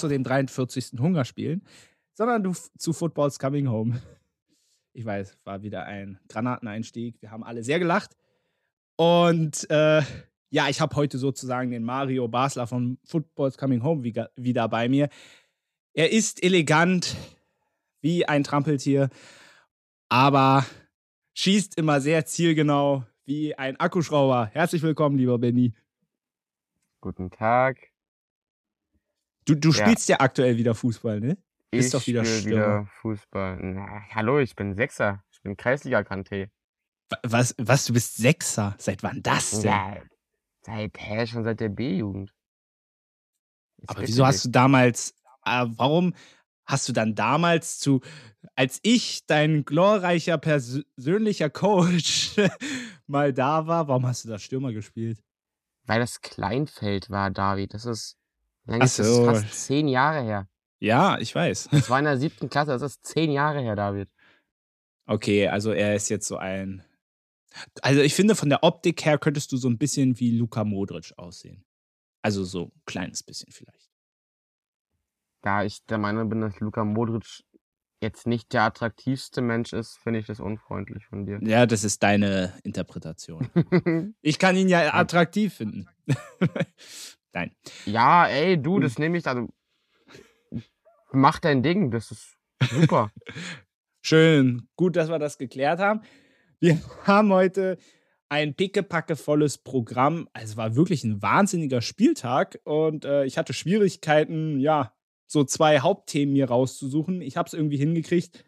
Zu den 43. Hungerspielen, sondern du zu Football's Coming Home. Ich weiß, war wieder ein Granateneinstieg. Wir haben alle sehr gelacht. Und äh, ja, ich habe heute sozusagen den Mario Basler von Football's Coming Home wieder bei mir. Er ist elegant wie ein Trampeltier, aber schießt immer sehr zielgenau wie ein Akkuschrauber. Herzlich willkommen, lieber Benny. Guten Tag. Du, du ja. spielst ja aktuell wieder Fußball, ne? Bist ich doch wieder spiele wieder Fußball. Na, hallo, ich bin Sechser. Ich bin Kreisliga-Kanté. Was, was, du bist Sechser? Seit wann das denn? Ja, seit, hä, schon seit der B-Jugend. Aber wieso hast du damals, äh, warum hast du dann damals zu, als ich dein glorreicher persönlicher Coach mal da war, warum hast du da Stürmer gespielt? Weil das Kleinfeld war, David. Das ist, lang ist so. das fast zehn Jahre her. Ja, ich weiß. Das war in der siebten Klasse, das ist zehn Jahre her, David. Okay, also er ist jetzt so ein. Also ich finde, von der Optik her könntest du so ein bisschen wie Luka Modric aussehen. Also so ein kleines bisschen vielleicht. Da ich der Meinung bin, dass Luka Modric jetzt nicht der attraktivste Mensch ist, finde ich das unfreundlich von dir. Ja, das ist deine Interpretation. ich kann ihn ja attraktiv finden. Nein. Ja, ey, du, das nehme ich, also mach dein Ding, das ist super. Schön, gut, dass wir das geklärt haben. Wir haben heute ein pickepackevolles Programm. Also es war wirklich ein wahnsinniger Spieltag und äh, ich hatte Schwierigkeiten, ja, so zwei Hauptthemen mir rauszusuchen. Ich habe es irgendwie hingekriegt.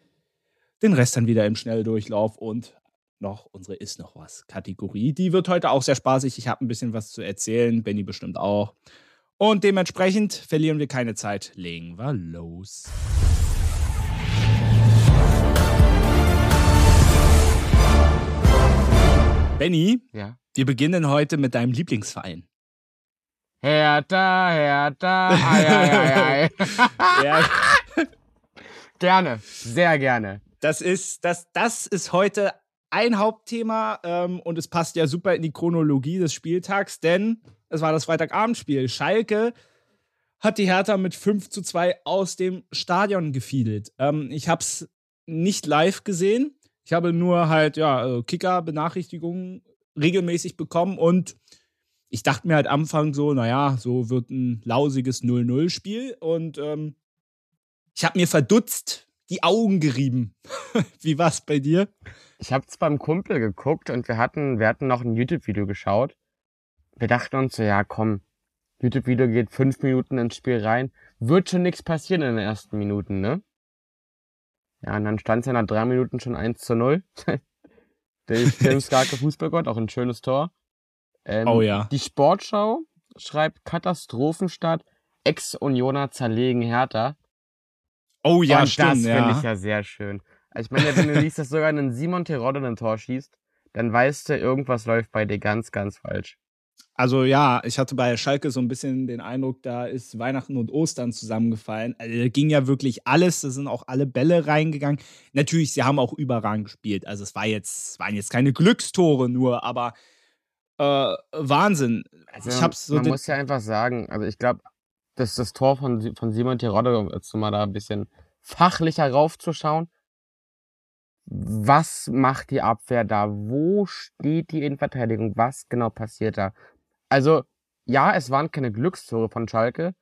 Den Rest dann wieder im Schnelldurchlauf und noch unsere Ist noch was Kategorie. Die wird heute auch sehr spaßig. Ich habe ein bisschen was zu erzählen. Benny bestimmt auch. Und dementsprechend verlieren wir keine Zeit. Legen wir los. Benny, ja? wir beginnen heute mit deinem Lieblingsverein. Hertha, Hertha, ei, ei, ei, ei. ja. Gerne, sehr gerne. Das ist, das, das ist heute ein Hauptthema ähm, und es passt ja super in die Chronologie des Spieltags, denn es war das Freitagabendspiel. Schalke hat die Hertha mit 5 zu 2 aus dem Stadion gefiedelt. Ähm, ich habe es nicht live gesehen. Ich habe nur halt, ja, äh, Kicker-Benachrichtigungen regelmäßig bekommen und ich dachte mir halt am Anfang so, naja, so wird ein lausiges 0-0-Spiel und ähm, ich habe mir verdutzt die Augen gerieben. Wie war es bei dir? Ich habe es beim Kumpel geguckt und wir hatten, wir hatten noch ein YouTube-Video geschaut wir dachten uns so, ja komm, YouTube-Video geht fünf Minuten ins Spiel rein, wird schon nichts passieren in den ersten Minuten, ne? Ja, und dann stand es ja nach drei Minuten schon 1 zu 0. Der Film Skarke Fußballgott, auch ein schönes Tor. Ähm, oh ja. Die Sportschau schreibt Katastrophenstadt, Ex-Unioner zerlegen Hertha. Oh ja, und stimmt. Das finde ich ja sehr schön. Also ich meine, wenn du liest, dass sogar ein Simon Terodde ein Tor schießt, dann weißt du, irgendwas läuft bei dir ganz, ganz falsch. Also ja, ich hatte bei Schalke so ein bisschen den Eindruck, da ist Weihnachten und Ostern zusammengefallen. Also, da ging ja wirklich alles, da sind auch alle Bälle reingegangen. Natürlich, sie haben auch überragend gespielt. Also es war jetzt, waren jetzt keine Glückstore nur, aber äh, Wahnsinn. Also, ich hab's so man muss ja einfach sagen, also ich glaube, dass das Tor von, von Simon Terodde, jetzt mal da ein bisschen fachlicher raufzuschauen, was macht die Abwehr da? Wo steht die Innenverteidigung? Was genau passiert da? Also, ja, es waren keine Glückstore von Schalke,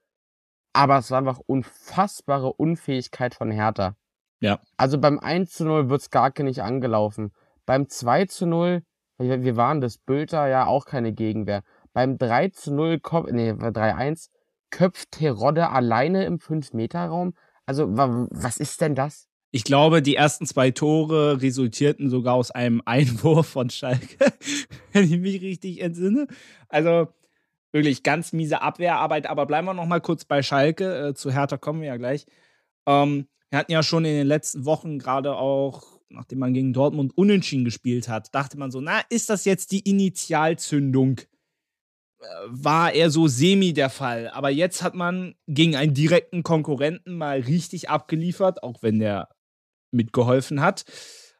aber es war einfach unfassbare Unfähigkeit von Hertha. Ja. Also beim 1 zu 0 wird Skarke nicht angelaufen. Beim 2 zu 0, wir waren das Bülter ja auch keine Gegenwehr. Beim 3 zu 0, nee, 3-1, köpft Terodde alleine im 5-Meter-Raum. Also, was ist denn das? Ich glaube, die ersten zwei Tore resultierten sogar aus einem Einwurf von Schalke, wenn ich mich richtig entsinne. Also wirklich ganz miese Abwehrarbeit. Aber bleiben wir noch mal kurz bei Schalke. Äh, zu Hertha kommen wir ja gleich. Ähm, wir hatten ja schon in den letzten Wochen gerade auch, nachdem man gegen Dortmund unentschieden gespielt hat, dachte man so, na, ist das jetzt die Initialzündung? War eher so semi der Fall. Aber jetzt hat man gegen einen direkten Konkurrenten mal richtig abgeliefert, auch wenn der mitgeholfen hat.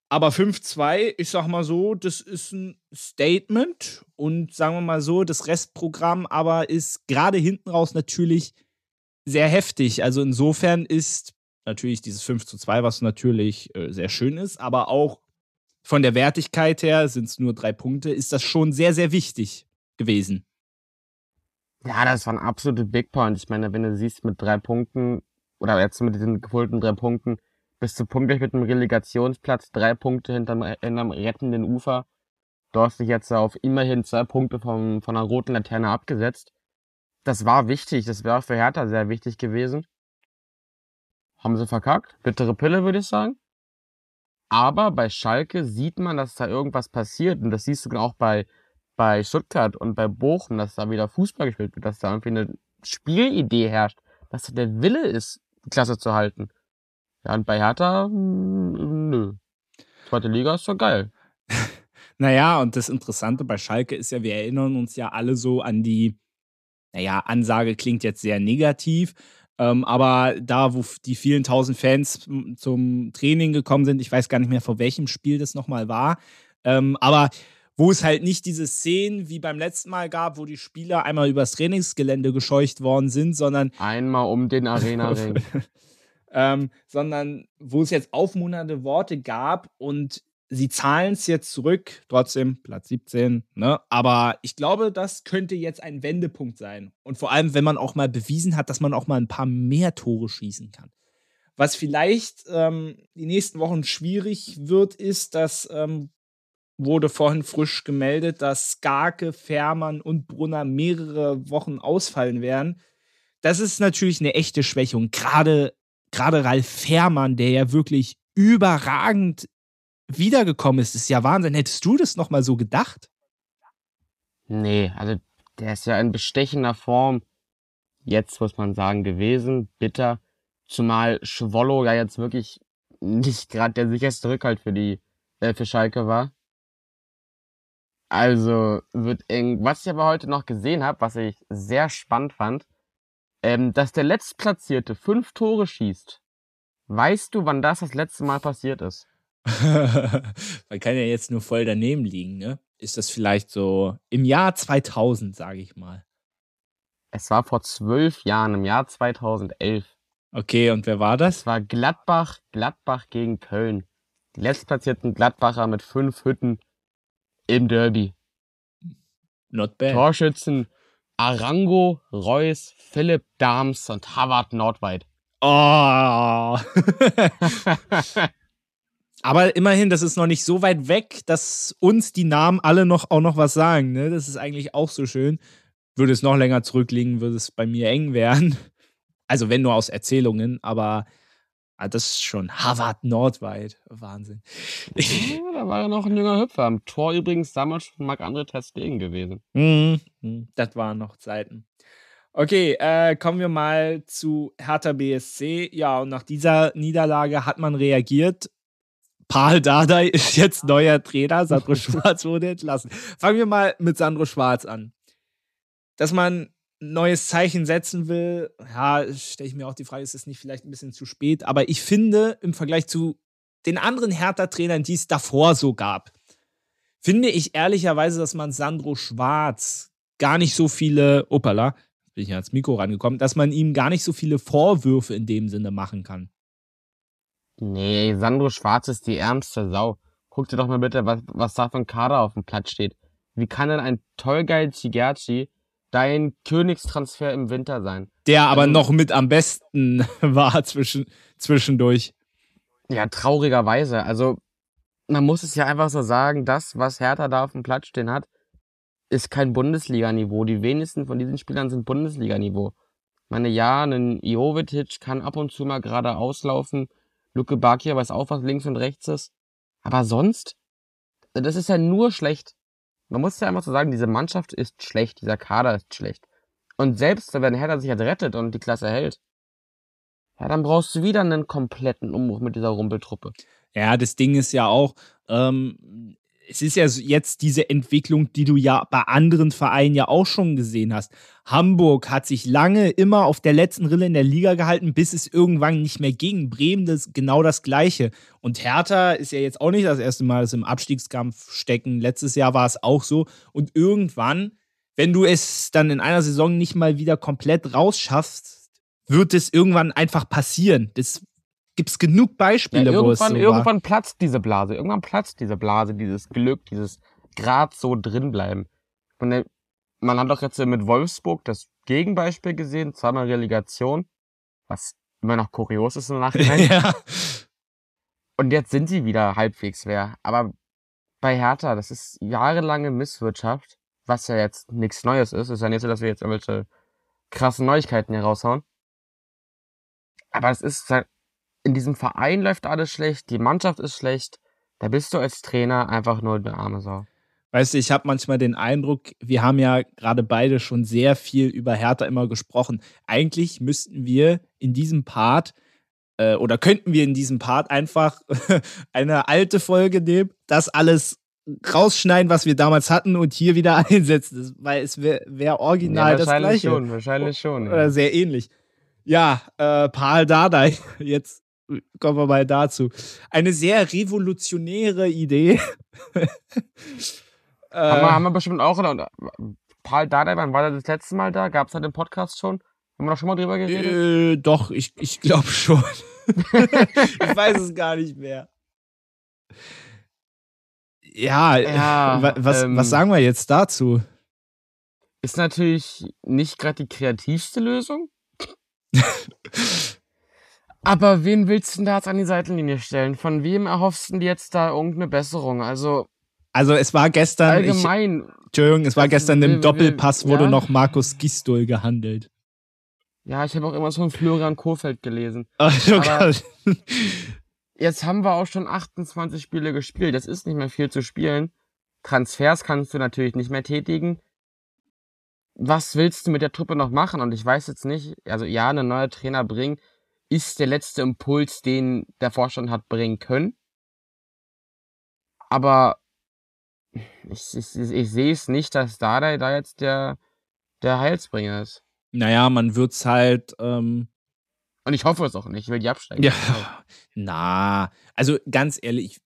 Aber 5-2, ich sag mal so, das ist ein Statement und sagen wir mal so, das Restprogramm aber ist gerade hinten raus natürlich sehr heftig. Also insofern ist natürlich dieses 5 zu 2, was natürlich äh, sehr schön ist, aber auch von der Wertigkeit her sind es nur drei Punkte, ist das schon sehr, sehr wichtig gewesen. Ja, das war ein absolute Big Point. Ich meine, wenn du siehst, mit drei Punkten, oder jetzt mit diesen geholten drei Punkten, bist du punktgleich mit einem Relegationsplatz, drei Punkte hinterm, hinterm rettenden Ufer. Du hast dich jetzt auf immerhin zwei Punkte vom, von einer roten Laterne abgesetzt. Das war wichtig, das wäre für Hertha sehr wichtig gewesen. Haben sie verkackt. Bittere Pille, würde ich sagen. Aber bei Schalke sieht man, dass da irgendwas passiert. Und das siehst du auch bei, bei Stuttgart und bei Bochum, dass da wieder Fußball gespielt wird, dass da irgendwie eine Spielidee herrscht, dass da der Wille ist, die Klasse zu halten. Ja, und bei Hertha, hm, nö. Zweite Liga ist doch geil. naja, und das Interessante bei Schalke ist ja, wir erinnern uns ja alle so an die, naja, Ansage klingt jetzt sehr negativ, ähm, aber da, wo die vielen tausend Fans zum Training gekommen sind, ich weiß gar nicht mehr, vor welchem Spiel das nochmal war, ähm, aber wo es halt nicht diese Szenen wie beim letzten Mal gab, wo die Spieler einmal übers Trainingsgelände gescheucht worden sind, sondern einmal um den Arena-Ring. ähm, sondern wo es jetzt aufmunternde Worte gab und sie zahlen es jetzt zurück, trotzdem Platz 17, ne? Aber ich glaube, das könnte jetzt ein Wendepunkt sein. Und vor allem, wenn man auch mal bewiesen hat, dass man auch mal ein paar mehr Tore schießen kann. Was vielleicht ähm, die nächsten Wochen schwierig wird, ist, dass ähm, wurde vorhin frisch gemeldet, dass Skarke, Fährmann und Brunner mehrere Wochen ausfallen werden. Das ist natürlich eine echte Schwächung. Gerade, gerade Ralf Fährmann, der ja wirklich überragend wiedergekommen ist, ist ja Wahnsinn. Hättest du das nochmal so gedacht? Nee, also der ist ja in bestechender Form jetzt, muss man sagen, gewesen. Bitter. Zumal Schwollo ja jetzt wirklich nicht gerade der sicherste Rückhalt für die, äh, für Schalke war. Also wird eng. Was ich aber heute noch gesehen habe, was ich sehr spannend fand, ähm, dass der Letztplatzierte fünf Tore schießt. Weißt du, wann das das letzte Mal passiert ist? Man kann ja jetzt nur voll daneben liegen, ne? Ist das vielleicht so im Jahr 2000, sage ich mal? Es war vor zwölf Jahren, im Jahr 2011. Okay, und wer war das? Es war Gladbach, Gladbach gegen Köln. Die letztplatzierten Gladbacher mit fünf Hütten im Derby. Not bad. Torschützen Arango, Reus, Philipp Dahms und Havard Nordweit. Oh. Aber immerhin, das ist noch nicht so weit weg, dass uns die Namen alle noch auch noch was sagen. Ne? Das ist eigentlich auch so schön. Würde es noch länger zurückliegen, würde es bei mir eng werden. Also wenn nur aus Erzählungen, aber ah, das ist schon Harvard Nordweit. Wahnsinn. Ja, da war ja noch ein junger Hüpfer. Am Tor übrigens damals schon Marc-André Testegen gewesen. Mhm. Das waren noch Zeiten. Okay, äh, kommen wir mal zu Hertha BSC. Ja, und nach dieser Niederlage hat man reagiert Paul Dardai ist jetzt neuer Trainer. Sandro Schwarz wurde entlassen. Fangen wir mal mit Sandro Schwarz an. Dass man neues Zeichen setzen will, ja, stelle ich mir auch die Frage, ist es nicht vielleicht ein bisschen zu spät? Aber ich finde, im Vergleich zu den anderen Hertha-Trainern, die es davor so gab, finde ich ehrlicherweise, dass man Sandro Schwarz gar nicht so viele, opala, bin ich ans Mikro rangekommen, dass man ihm gar nicht so viele Vorwürfe in dem Sinne machen kann. Nee, Sandro Schwarz ist die ärmste Sau. Guck dir doch mal bitte, was, was da für ein Kader auf dem Platz steht. Wie kann denn ein Tolgeil Chigerci dein Königstransfer im Winter sein? Der aber also, noch mit am besten war zwischen, zwischendurch. Ja, traurigerweise. Also, man muss es ja einfach so sagen, das, was Hertha da auf dem Platz stehen hat, ist kein Bundesliganiveau. Die wenigsten von diesen Spielern sind Bundesliganiveau. Meine, ja, ein Jovetic kann ab und zu mal gerade auslaufen, Luke Bakir weiß auch, was links und rechts ist. Aber sonst, das ist ja nur schlecht. Man muss ja einfach so sagen, diese Mannschaft ist schlecht, dieser Kader ist schlecht. Und selbst wenn Hertha sich halt rettet und die Klasse hält, ja, dann brauchst du wieder einen kompletten Umbruch mit dieser Rumpeltruppe. Ja, das Ding ist ja auch, ähm, es ist ja jetzt diese Entwicklung, die du ja bei anderen Vereinen ja auch schon gesehen hast. Hamburg hat sich lange immer auf der letzten Rille in der Liga gehalten, bis es irgendwann nicht mehr ging. Bremen das genau das Gleiche. Und Hertha ist ja jetzt auch nicht das erste Mal, dass sie im Abstiegskampf stecken. Letztes Jahr war es auch so. Und irgendwann, wenn du es dann in einer Saison nicht mal wieder komplett rausschaffst, wird es irgendwann einfach passieren. Das gibt es genug Beispiele, ja, wo es so Irgendwann war. platzt diese Blase. Irgendwann platzt diese Blase, dieses Glück, dieses Grad so drin bleiben. Und man hat doch jetzt mit Wolfsburg das Gegenbeispiel gesehen, zweimal Relegation, was immer noch kurios ist im Nachhinein. ja. Und jetzt sind sie wieder halbwegs wer. Aber bei Hertha, das ist jahrelange Misswirtschaft, was ja jetzt nichts Neues ist. Ist ja nicht so, dass wir jetzt irgendwelche krassen Neuigkeiten hier raushauen. Aber es ist halt, in diesem Verein läuft alles schlecht, die Mannschaft ist schlecht. Da bist du als Trainer einfach nur eine arme Sau. Weißt du, ich habe manchmal den Eindruck, wir haben ja gerade beide schon sehr viel über Hertha immer gesprochen. Eigentlich müssten wir in diesem Part äh, oder könnten wir in diesem Part einfach eine alte Folge nehmen, das alles rausschneiden, was wir damals hatten und hier wieder einsetzen, das, weil es wäre wär original ja, das wahrscheinlich gleiche. schon, wahrscheinlich schon. Oder Ja. sehr ähnlich. Ja, äh, Paul Dardai, jetzt kommen wir mal dazu. Eine sehr revolutionäre Idee. äh, Haben, wir, haben wir bestimmt auch. Paul Dardai, wann war der das letzte Mal da? Gab es da den Podcast schon? Haben wir doch schon mal drüber geredet? Äh, doch, ich, ich glaube schon. ich weiß es gar nicht mehr. Ja, Ja, wa- was, ähm, was sagen wir jetzt dazu? Ist natürlich nicht gerade die kreativste Lösung. Aber wen willst du denn da jetzt an die Seitenlinie stellen? Von wem erhoffst du denn jetzt da irgendeine Besserung? Also Also es war gestern, ich, allgemein, Entschuldigung, es war das- gestern im Doppelpass wurde ja. noch Markus Gistol gehandelt. ja, ich habe auch immer von Florian Kohfeldt gelesen. Also, Aber- Jetzt haben wir auch schon 28 Spiele gespielt. Das ist nicht mehr viel zu spielen. Transfers kannst du natürlich nicht mehr tätigen. Was willst du mit der Truppe noch machen? Und ich weiß jetzt nicht, also ja, einen neuen Trainer bringen, ist der letzte Impuls, den der Vorstand hat bringen können. Aber ich, ich, ich sehe es nicht, dass Dardai da jetzt der, der Heilsbringer ist. naja, man wird's halt, ähm, Und ich hoffe es auch nicht. Ich will die absteigen. ja, na, also ganz ehrlich,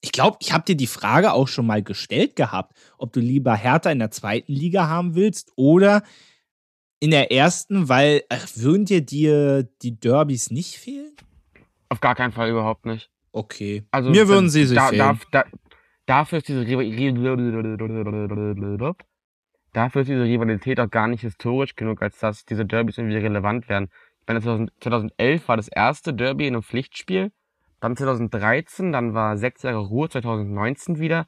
ich glaube, ich habe dir die Frage auch schon mal gestellt gehabt, ob du lieber Hertha in der zweiten Liga haben willst oder in der ersten, weil ach, würden dir dir die Derbys nicht fehlen? Auf gar keinen Fall überhaupt nicht. Okay. Also Mir würden sie sich da, fehlen. Da, da, dafür ist diese dafür ist diese Rivalität auch gar nicht historisch genug, als dass diese Derbys irgendwie relevant werden. Ich meine, 2000 2011 war das erste Derby in einem Pflichtspiel, dann 2013, dann war sechs Jahre Ruhe, 2019 wieder.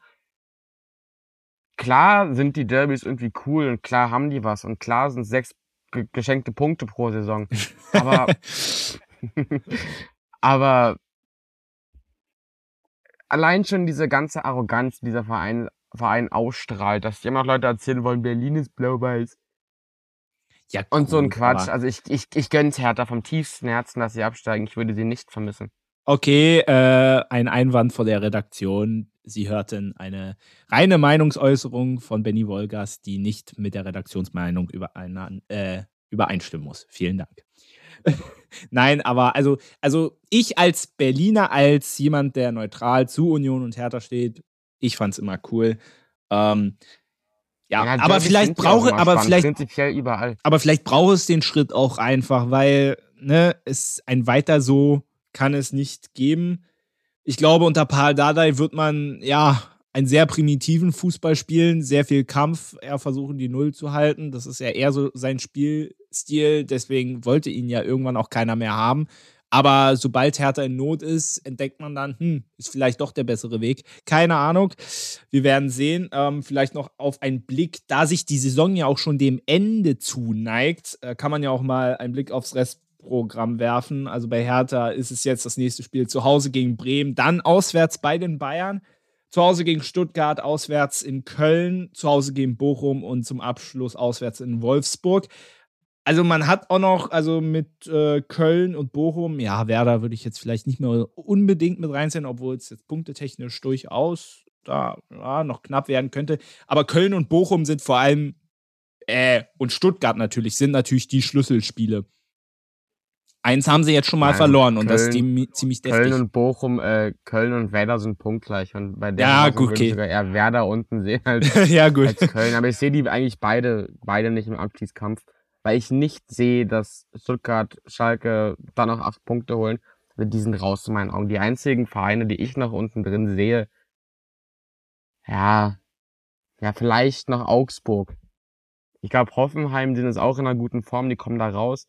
Klar sind die Derbys irgendwie cool und klar haben die was und klar sind sechs geschenkte Punkte pro Saison. Aber aber allein schon diese ganze Arroganz, die dieser Verein, Verein ausstrahlt, dass immer noch Leute erzählen wollen, Berlin ist blau-weiß. ja, Und so ein Quatsch. Also ich, ich, ich gönn's Hertha vom tiefsten Herzen, dass sie absteigen. Ich würde sie nicht vermissen. Okay, äh, ein Einwand von der Redaktion. Sie hörten eine reine Meinungsäußerung von Benny Wolgers, die nicht mit der Redaktionsmeinung überein, äh, übereinstimmen muss. Vielen Dank. Nein, aber also, also ich als Berliner, als jemand, der neutral zu Union und Hertha steht, ich fand's immer cool. Ähm, ja, aber Derbys vielleicht ja brauche, aber spannend, vielleicht Prinzipiell überall. aber vielleicht braucht es den Schritt auch einfach, weil ne, es ein weiter so kann es nicht geben. Ich glaube, unter Paul Dardai wird man ja einen sehr primitiven Fußball spielen, sehr viel Kampf, eher versuchen, die Null zu halten. Das ist ja eher so sein Spielstil. Deswegen wollte ihn ja irgendwann auch keiner mehr haben. Aber sobald Hertha in Not ist, entdeckt man dann, hm, ist vielleicht doch der bessere Weg. Keine Ahnung. Wir werden sehen. Ähm, vielleicht noch auf einen Blick, da sich die Saison ja auch schon dem Ende zuneigt, äh, kann man ja auch mal einen Blick aufs Restprogramm werfen. Also bei Hertha ist es jetzt das nächste Spiel zu Hause gegen Bremen, dann auswärts bei den Bayern. Zu Hause gegen Stuttgart, auswärts in Köln, zu Hause gegen Bochum und zum Abschluss auswärts in Wolfsburg. Also man hat auch noch, also mit äh, Köln und Bochum, ja, Werder würde ich jetzt vielleicht nicht mehr unbedingt mit reinziehen, obwohl es jetzt punktetechnisch durchaus da ja, noch knapp werden könnte. Aber Köln und Bochum sind vor allem, äh, und Stuttgart natürlich, sind natürlich die Schlüsselspiele. Eins haben sie jetzt schon mal Nein, verloren und das ist Köln- ziemlich deftig. Köln und Bochum, äh, Köln und Werder sind punktgleich. Und bei der Ja, gut, okay. ich sogar eher Werder unten sehen als ja, gut. als Köln. Aber ich sehe die eigentlich beide, beide nicht im Abstiegskampf. weil ich nicht sehe, dass Stuttgart, Schalke da noch acht Punkte holen. Die sind raus in meinen Augen. Die einzigen Vereine, die ich noch unten drin sehe, ja, ja, vielleicht noch Augsburg. Ich glaube, Hoffenheim sind jetzt auch in einer guten Form, die kommen da raus.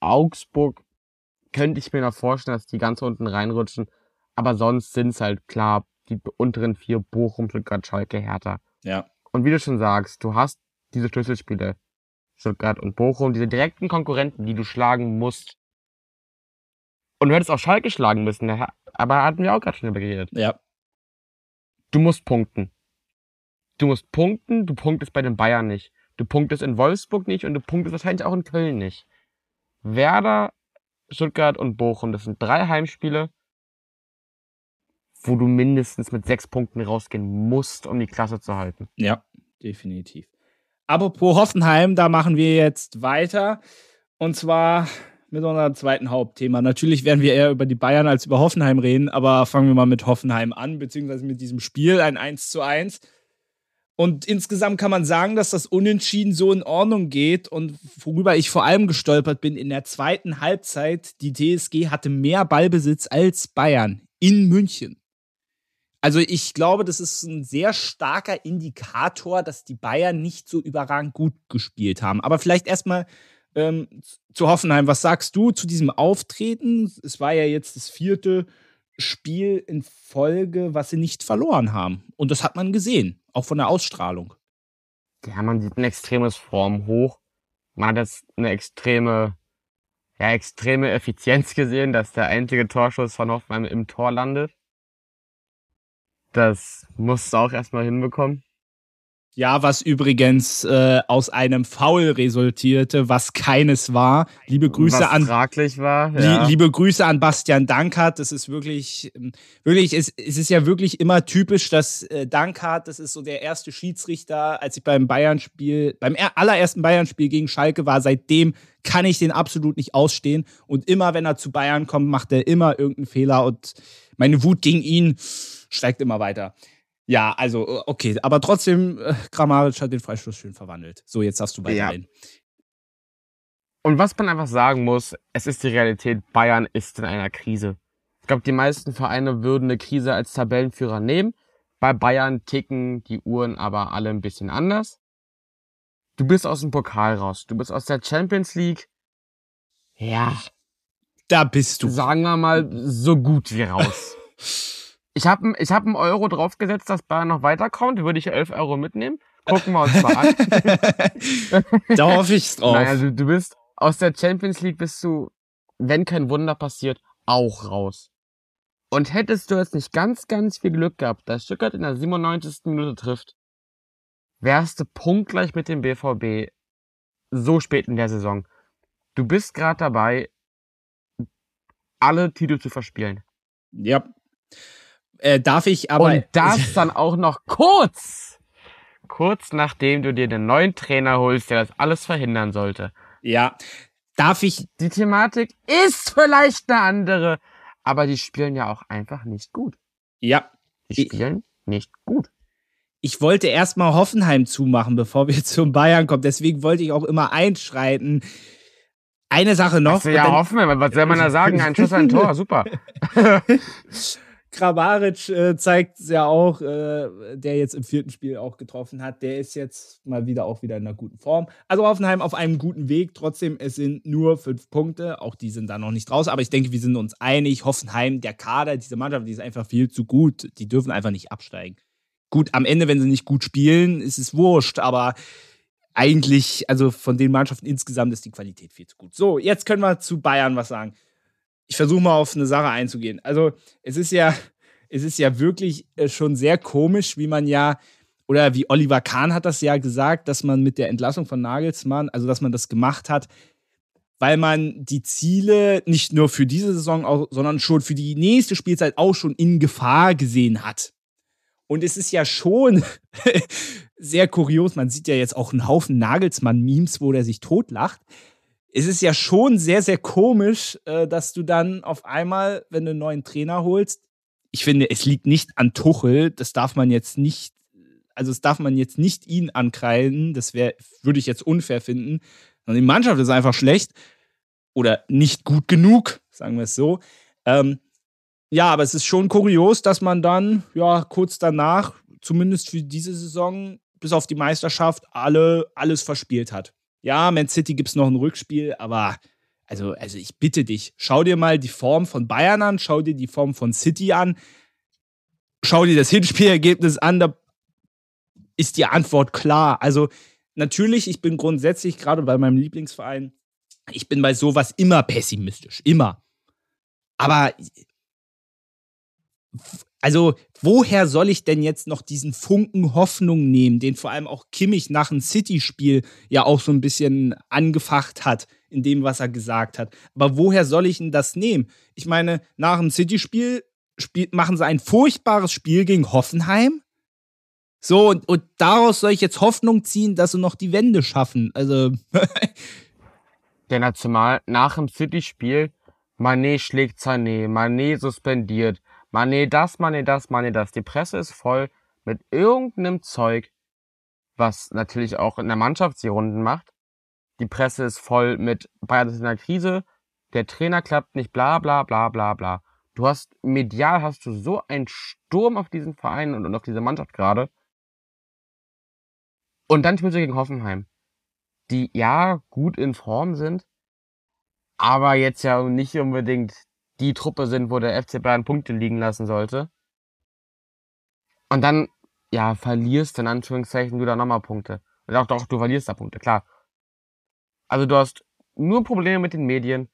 Augsburg könnte ich mir noch vorstellen, dass die ganz unten reinrutschen. Aber sonst sind es halt klar die unteren vier Bochum, Stuttgart, Schalke, Hertha. Ja. Und wie du schon sagst, du hast diese Schlüsselspiele, Stuttgart und Bochum, diese direkten Konkurrenten, die du schlagen musst. Und du hättest auch Schalke schlagen müssen, aber hatten wir auch gerade schon über geredet. Ja. Du musst punkten. Du musst punkten, du punktest bei den Bayern nicht. Du punktest in Wolfsburg nicht und du punktest wahrscheinlich auch in Köln nicht. Werder, Stuttgart und Bochum, das sind drei Heimspiele, wo du mindestens mit sechs Punkten rausgehen musst, um die Klasse zu halten. Ja, definitiv. Apropos Hoffenheim, da machen wir jetzt weiter. Und zwar mit unserem zweiten Hauptthema. Natürlich werden wir eher über die Bayern als über Hoffenheim reden, aber fangen wir mal mit Hoffenheim an, beziehungsweise mit diesem Spiel, ein 1 zu 1. Und insgesamt kann man sagen, dass das Unentschieden so in Ordnung geht. Und worüber ich vor allem gestolpert bin, in der zweiten Halbzeit, die TSG hatte mehr Ballbesitz als Bayern in München. Also ich glaube, das ist ein sehr starker Indikator, dass die Bayern nicht so überragend gut gespielt haben. Aber vielleicht erstmal ähm, zu Hoffenheim. Was sagst du zu diesem Auftreten? Es war ja jetzt das vierte Spiel in Folge, was sie nicht verloren haben. Und das hat man gesehen, auch von der Ausstrahlung. Ja, man sieht ein extremes Form hoch. Man hat jetzt eine extreme, ja, extreme Effizienz gesehen, dass der einzige Torschuss von Hoffenheim im Tor landet. Das musst du auch erstmal hinbekommen. Ja, was übrigens äh, aus einem Foul resultierte, was keines war. Liebe Grüße was an fraglich war. Ja. liebe Grüße an Bastian Dankert. Das ist wirklich, ähm, wirklich, es, es ist ja wirklich immer typisch, dass äh, Dankert, das ist so der erste Schiedsrichter, als ich beim Bayern-Spiel, beim allerersten Bayern-Spiel gegen Schalke war. Seitdem kann ich den absolut nicht ausstehen. Und immer, wenn er zu Bayern kommt, macht er immer irgendeinen Fehler und meine Wut gegen ihn steigt immer weiter. Ja, also, äh, okay, aber trotzdem, äh, Grammaric hat den Freistoß schön verwandelt. So, jetzt hast du bei ja. Und was man einfach sagen muss, es ist die Realität, Bayern ist in einer Krise. Ich glaube, die meisten Vereine würden eine Krise als Tabellenführer nehmen. Bei Bayern ticken die Uhren aber alle ein bisschen anders. Du bist aus dem Pokal raus, du bist aus der Champions League. Ja. Da bist du. Sagen wir mal, so gut wie raus. Ich habe ich hab einen Euro draufgesetzt, dass Bayern noch weiterkommt. Würde ich 11 Euro mitnehmen. Gucken wir uns mal an. da hoffe ich drauf. Naja, du, du bist aus der Champions League bist du, wenn kein Wunder passiert, auch raus. Und hättest du jetzt nicht ganz, ganz viel Glück gehabt, dass Stuttgart in der 97. Minute trifft, wärst du punktgleich mit dem BVB so spät in der Saison. Du bist gerade dabei, alle Titel zu verspielen. Ja, äh, darf ich aber. Und das dann auch noch kurz, kurz nachdem du dir den neuen Trainer holst, der das alles verhindern sollte. Ja. Darf ich. Die Thematik ist vielleicht eine andere, aber die spielen ja auch einfach nicht gut. Ja. Die spielen ich, nicht gut. Ich wollte erstmal Hoffenheim zumachen, bevor wir zum Bayern kommen. Deswegen wollte ich auch immer einschreiten. Eine Sache noch. Also ja, Hoffenheim, was soll man da sagen? Ein Schuss, ein Tor, super. Kramaric äh, zeigt es ja auch, äh, der jetzt im vierten Spiel auch getroffen hat. Der ist jetzt mal wieder auch wieder in einer guten Form. Also Hoffenheim auf einem guten Weg. Trotzdem, es sind nur fünf Punkte. Auch die sind da noch nicht raus. Aber ich denke, wir sind uns einig. Hoffenheim, der Kader, diese Mannschaft, die ist einfach viel zu gut. Die dürfen einfach nicht absteigen. Gut, am Ende, wenn sie nicht gut spielen, ist es wurscht. Aber eigentlich, also von den Mannschaften insgesamt ist die Qualität viel zu gut. So, jetzt können wir zu Bayern was sagen ich versuche mal auf eine Sache einzugehen. Also, es ist ja, es ist ja wirklich äh, schon sehr komisch, wie man ja, oder wie Oliver Kahn hat das ja gesagt, dass man mit der Entlassung von Nagelsmann, also dass man das gemacht hat, weil man die Ziele nicht nur für diese Saison, auch, sondern schon für die nächste Spielzeit auch schon in Gefahr gesehen hat. Und es ist ja schon sehr kurios, man sieht ja jetzt auch einen Haufen Nagelsmann-Memes, wo der sich totlacht es ist ja schon sehr, sehr komisch, äh, dass du dann auf einmal, wenn du einen neuen Trainer holst, ich finde, es liegt nicht an Tuchel, das darf man jetzt nicht, also das darf man jetzt nicht ihn ankreiden, das wäre, würde ich jetzt unfair finden, Und die Mannschaft ist einfach schlecht oder nicht gut genug, sagen wir es so. Ähm, ja, aber es ist schon kurios, dass man dann, ja, kurz danach, zumindest für diese Saison, bis auf die Meisterschaft, alle, alles verspielt hat. Ja, Man City gibt es noch ein Rückspiel, aber also, also ich bitte dich, schau dir mal die Form von Bayern an, schau dir die Form von City an, schau dir das Hinspielergebnis an, da ist die Antwort klar. Also natürlich, ich bin grundsätzlich, gerade bei meinem Lieblingsverein, ich bin bei sowas immer pessimistisch, immer. Aber also, woher soll ich denn jetzt noch diesen Funken Hoffnung nehmen, den vor allem auch Kimmich nach dem City-Spiel ja auch so ein bisschen angefacht hat, in dem, was er gesagt hat. Aber woher soll ich denn das nehmen? Ich meine, nach dem City-Spiel machen sie ein furchtbares Spiel gegen Hoffenheim. So, und, und daraus soll ich jetzt Hoffnung ziehen, dass sie noch die Wende schaffen. Also. Denn zumal nach dem City-Spiel Manet schlägt Sané, Manet suspendiert, Manet das, Manet das, Manet das. Die Presse ist voll mit irgendeinem Zeug, was natürlich auch in der Mannschaft die Runden macht. Die Presse ist voll mit Bayern ist in der Krise, der Trainer klappt nicht, bla bla bla bla bla. Du hast medial hast du so einen Sturm auf diesen Verein und, und auf diese Mannschaft gerade. Und dann spielst du gegen Hoffenheim, die ja gut in Form sind, aber jetzt ja nicht unbedingt die Truppe sind, wo der FC Bayern Punkte liegen lassen sollte. Und dann, ja, verlierst in Anführungszeichen du da nochmal Punkte. Und auch doch, du verlierst da Punkte, klar. Also du hast nur Probleme mit den Medien.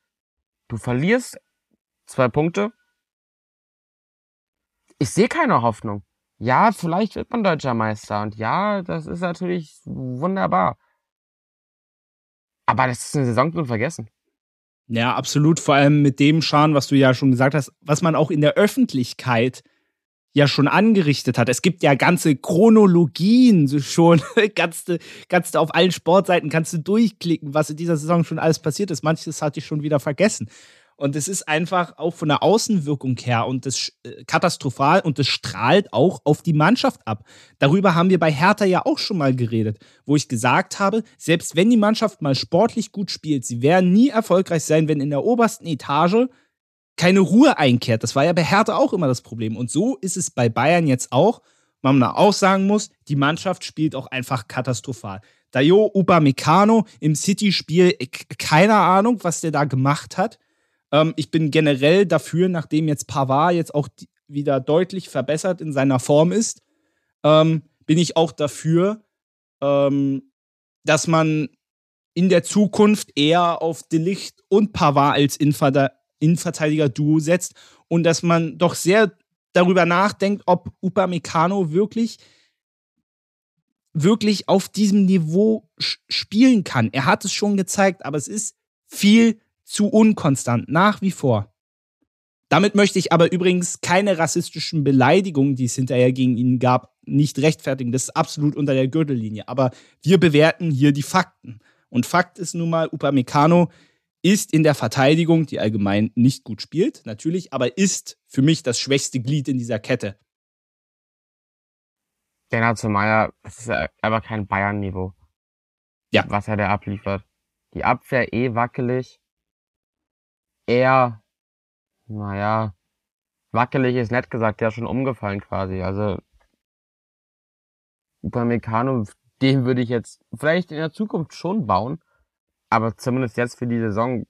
Du verlierst zwei Punkte. Ich sehe keine Hoffnung. Ja, vielleicht wird man deutscher Meister. Und ja, das ist natürlich wunderbar. Aber das ist eine Saison zum Vergessen. Ja, absolut. Vor allem mit dem Schaden, was du ja schon gesagt hast, was man auch in der Öffentlichkeit ja schon angerichtet hat. Es gibt ja ganze Chronologien schon. kannst du auf allen Sportseiten kannst du durchklicken, was in dieser Saison schon alles passiert ist. Manches hatte ich schon wieder vergessen. Und es ist einfach auch von der Außenwirkung her und das äh, katastrophal und das strahlt auch auf die Mannschaft ab. Darüber haben wir bei Hertha ja auch schon mal geredet, wo ich gesagt habe, selbst wenn die Mannschaft mal sportlich gut spielt, sie werden nie erfolgreich sein, wenn in der obersten Etage keine Ruhe einkehrt. Das war ja bei Hertha auch immer das Problem. Und so ist es bei Bayern jetzt auch. Man auch sagen muss, die Mannschaft spielt auch einfach katastrophal. Dayo Upamecano im City-Spiel, keine Ahnung, was der da gemacht hat. Ähm, ich bin generell dafür, nachdem jetzt Pavard jetzt auch wieder deutlich verbessert in seiner Form ist, ähm, bin ich auch dafür, ähm, dass man in der Zukunft eher auf Delicht und Pavard als Innenverteidiger-Duo setzt und dass man doch sehr darüber nachdenkt, ob Upamecano wirklich wirklich auf diesem Niveau spielen kann. Er hat es schon gezeigt, aber es ist viel zu unkonstant, nach wie vor. Damit möchte ich aber übrigens keine rassistischen Beleidigungen, die es hinterher gegen ihn gab, nicht rechtfertigen. Das ist absolut unter der Gürtellinie. Aber wir bewerten hier die Fakten. Und Fakt ist nun mal, Upamecano ist in der Verteidigung, die allgemein nicht gut spielt, natürlich, aber ist für mich das schwächste Glied in dieser Kette. Lennart Meier, das ist einfach kein Bayern-Niveau. Ja. Was er da abliefert. Die Abwehr eh wackelig eher, naja, wackelig ist nett gesagt, der ist schon umgefallen quasi. Also Upamecano, den würde ich jetzt vielleicht in der Zukunft schon bauen, aber zumindest jetzt für die Saison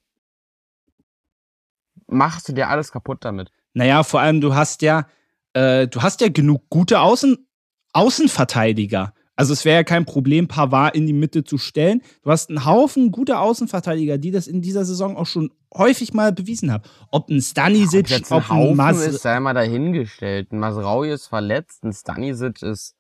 machst du dir alles kaputt damit. Naja, vor allem du hast ja, äh, du hast ja genug gute Außen, Außenverteidiger. Also es wäre ja kein Problem, Pavard in die Mitte zu stellen. Du hast einen Haufen guter Außenverteidiger, die das in dieser Saison auch schon häufig mal bewiesen haben. Ob ein Stanisic, ja, ob ein, ein Mas ist sei mal dahingestellt. Ein Masraui ist verletzt, ein Stanisic ist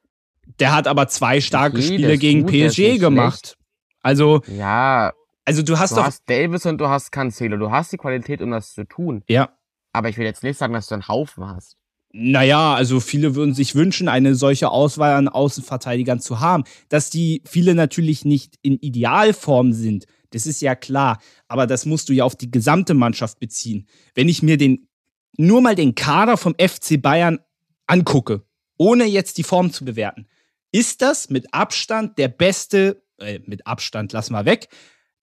Der hat aber zwei starke okay, Spiele gegen gut, PSG gemacht. Schlecht. Also Ja, also du hast du doch hast Davis und du hast Cancelo, du hast die Qualität um das zu tun. Ja. Aber ich will jetzt nicht sagen, dass du einen Haufen hast. Naja, also viele würden sich wünschen, eine solche Auswahl an Außenverteidigern zu haben. Dass die viele natürlich nicht in Idealform sind, das ist ja klar. Aber das musst du ja auf die gesamte Mannschaft beziehen. Wenn ich mir den, nur mal den Kader vom FC Bayern angucke, ohne jetzt die Form zu bewerten, ist das mit Abstand der beste, äh, mit Abstand lass mal weg,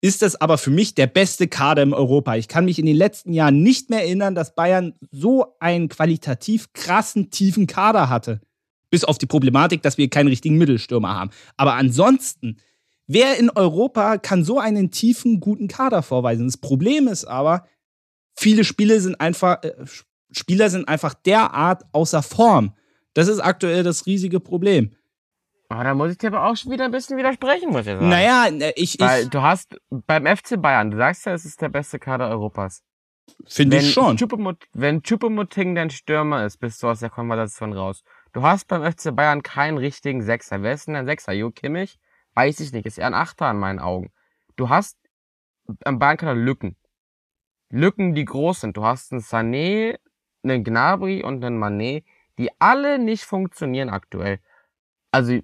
ist das aber für mich der beste Kader in Europa. Ich kann mich in den letzten Jahren nicht mehr erinnern, dass Bayern so einen qualitativ krassen, tiefen Kader hatte. Bis auf die Problematik, dass wir keinen richtigen Mittelstürmer haben. Aber ansonsten, wer in Europa kann so einen tiefen, guten Kader vorweisen? Das Problem ist aber, viele Spiele sind einfach, äh, Spieler sind einfach derart außer Form. Das ist aktuell das riesige Problem. Aber da muss ich dir aber auch schon wieder ein bisschen widersprechen, muss ich sagen. Naja, äh, ich. Weil ich du hast beim FC Bayern, du sagst ja, es ist der beste Kader Europas. finde ich schon. Choupo-Mot- wenn Chupomoting dein Stürmer ist, bist du aus der Konversation raus. Du hast beim FC Bayern keinen richtigen Sechser. Wer ist denn ein Sechser? Jo Kimmich? Weiß ich nicht. Ist eher ein Achter in meinen Augen. Du hast am Bayern-Kader Lücken. Lücken, die groß sind. Du hast einen Sané, einen Gnabry und einen Mané, die alle nicht funktionieren aktuell. Also,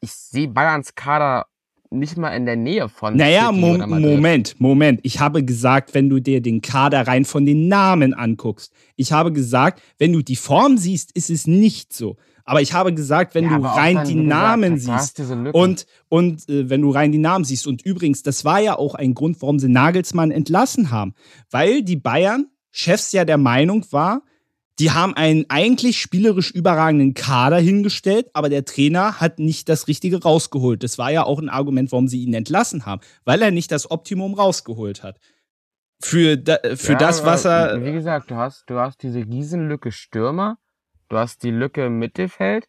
ich sehe Bayerns Kader nicht mal in der Nähe von Naja, Mo. Moment, Moment. Ich habe gesagt, wenn du dir den Kader rein von den Namen anguckst. Ich habe gesagt, wenn du die Form siehst, ist es nicht so. Aber ich habe gesagt, wenn Ja, du rein die gesagt, Namen siehst und, und äh, wenn du rein die Namen siehst. Und übrigens, das war ja auch ein Grund, warum sie Nagelsmann entlassen haben. Weil die Bayern Chefs ja der Meinung war, die haben einen eigentlich spielerisch überragenden Kader hingestellt, aber der Trainer hat nicht das Richtige rausgeholt. Das war ja auch ein Argument, warum sie ihn entlassen haben, weil er nicht das Optimum rausgeholt hat. Für, da, für Ja, das, was er. Wie gesagt, du hast, du hast diese Riesenlücke Stürmer, du hast die Lücke im Mittelfeld.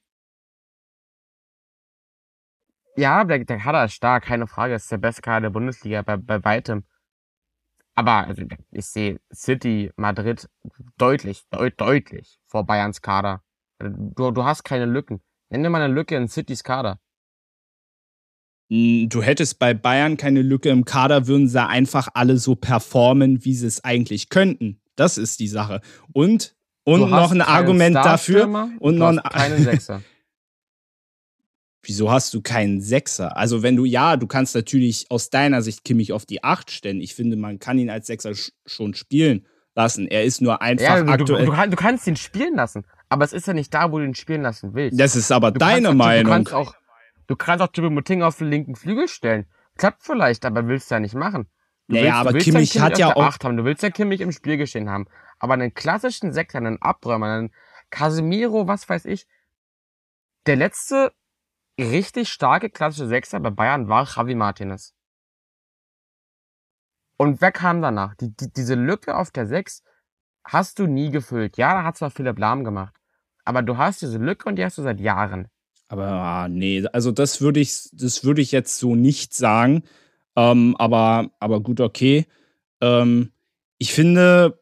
Ja, der, der Kader ist stark, keine Frage, ist der beste Kader der Bundesliga bei, bei weitem. Aber also, ich sehe City, Madrid deutlich, deut, deutlich vor Bayerns Kader. Du, du hast keine Lücken. Nenn dir mal eine Lücke in Citys Kader. Hm, Du hättest bei Bayern keine Lücke im Kader, würden sie einfach alle so performen, wie sie es eigentlich könnten. Das ist die Sache. Und, und noch ein Argument dafür. Und du noch hast ein- keinen Sechser. Wieso hast du keinen Sechser? Also, wenn du, ja, du kannst natürlich aus deiner Sicht Kimmich auf die Acht stellen. Ich finde, man kann ihn als Sechser sch schon spielen lassen. Er ist nur einfach Ja, du, du, aktuell. du, kann- du kannst ihn spielen lassen, aber es ist ja nicht da, wo du ihn spielen lassen willst. das ist aber Du deine kannst, Meinung. Du kannst auch, du kannst auch Choupo-Moting auf den linken Flügel stellen. Klappt vielleicht, aber willst du ja nicht machen. Du Naja, aber willst Kimmich hat ja auch- Acht haben. Du willst ja Kimmich im Spielgeschehen haben. Aber einen klassischen Sechser, einen Abräumer, einen Casemiro, was weiß ich. Der letzte richtig starke klassische Sechser bei Bayern war Javi Martinez. Und wer kam danach? Die, die, diese Lücke auf der Sechs hast du nie gefüllt. Ja, da hat zwar Philipp Lahm gemacht. Aber du hast diese Lücke und die hast du seit Jahren. Aber ah, nee, also das würde ich, das ich jetzt so nicht sagen. Ähm, aber, aber gut, okay. Ähm, ich finde,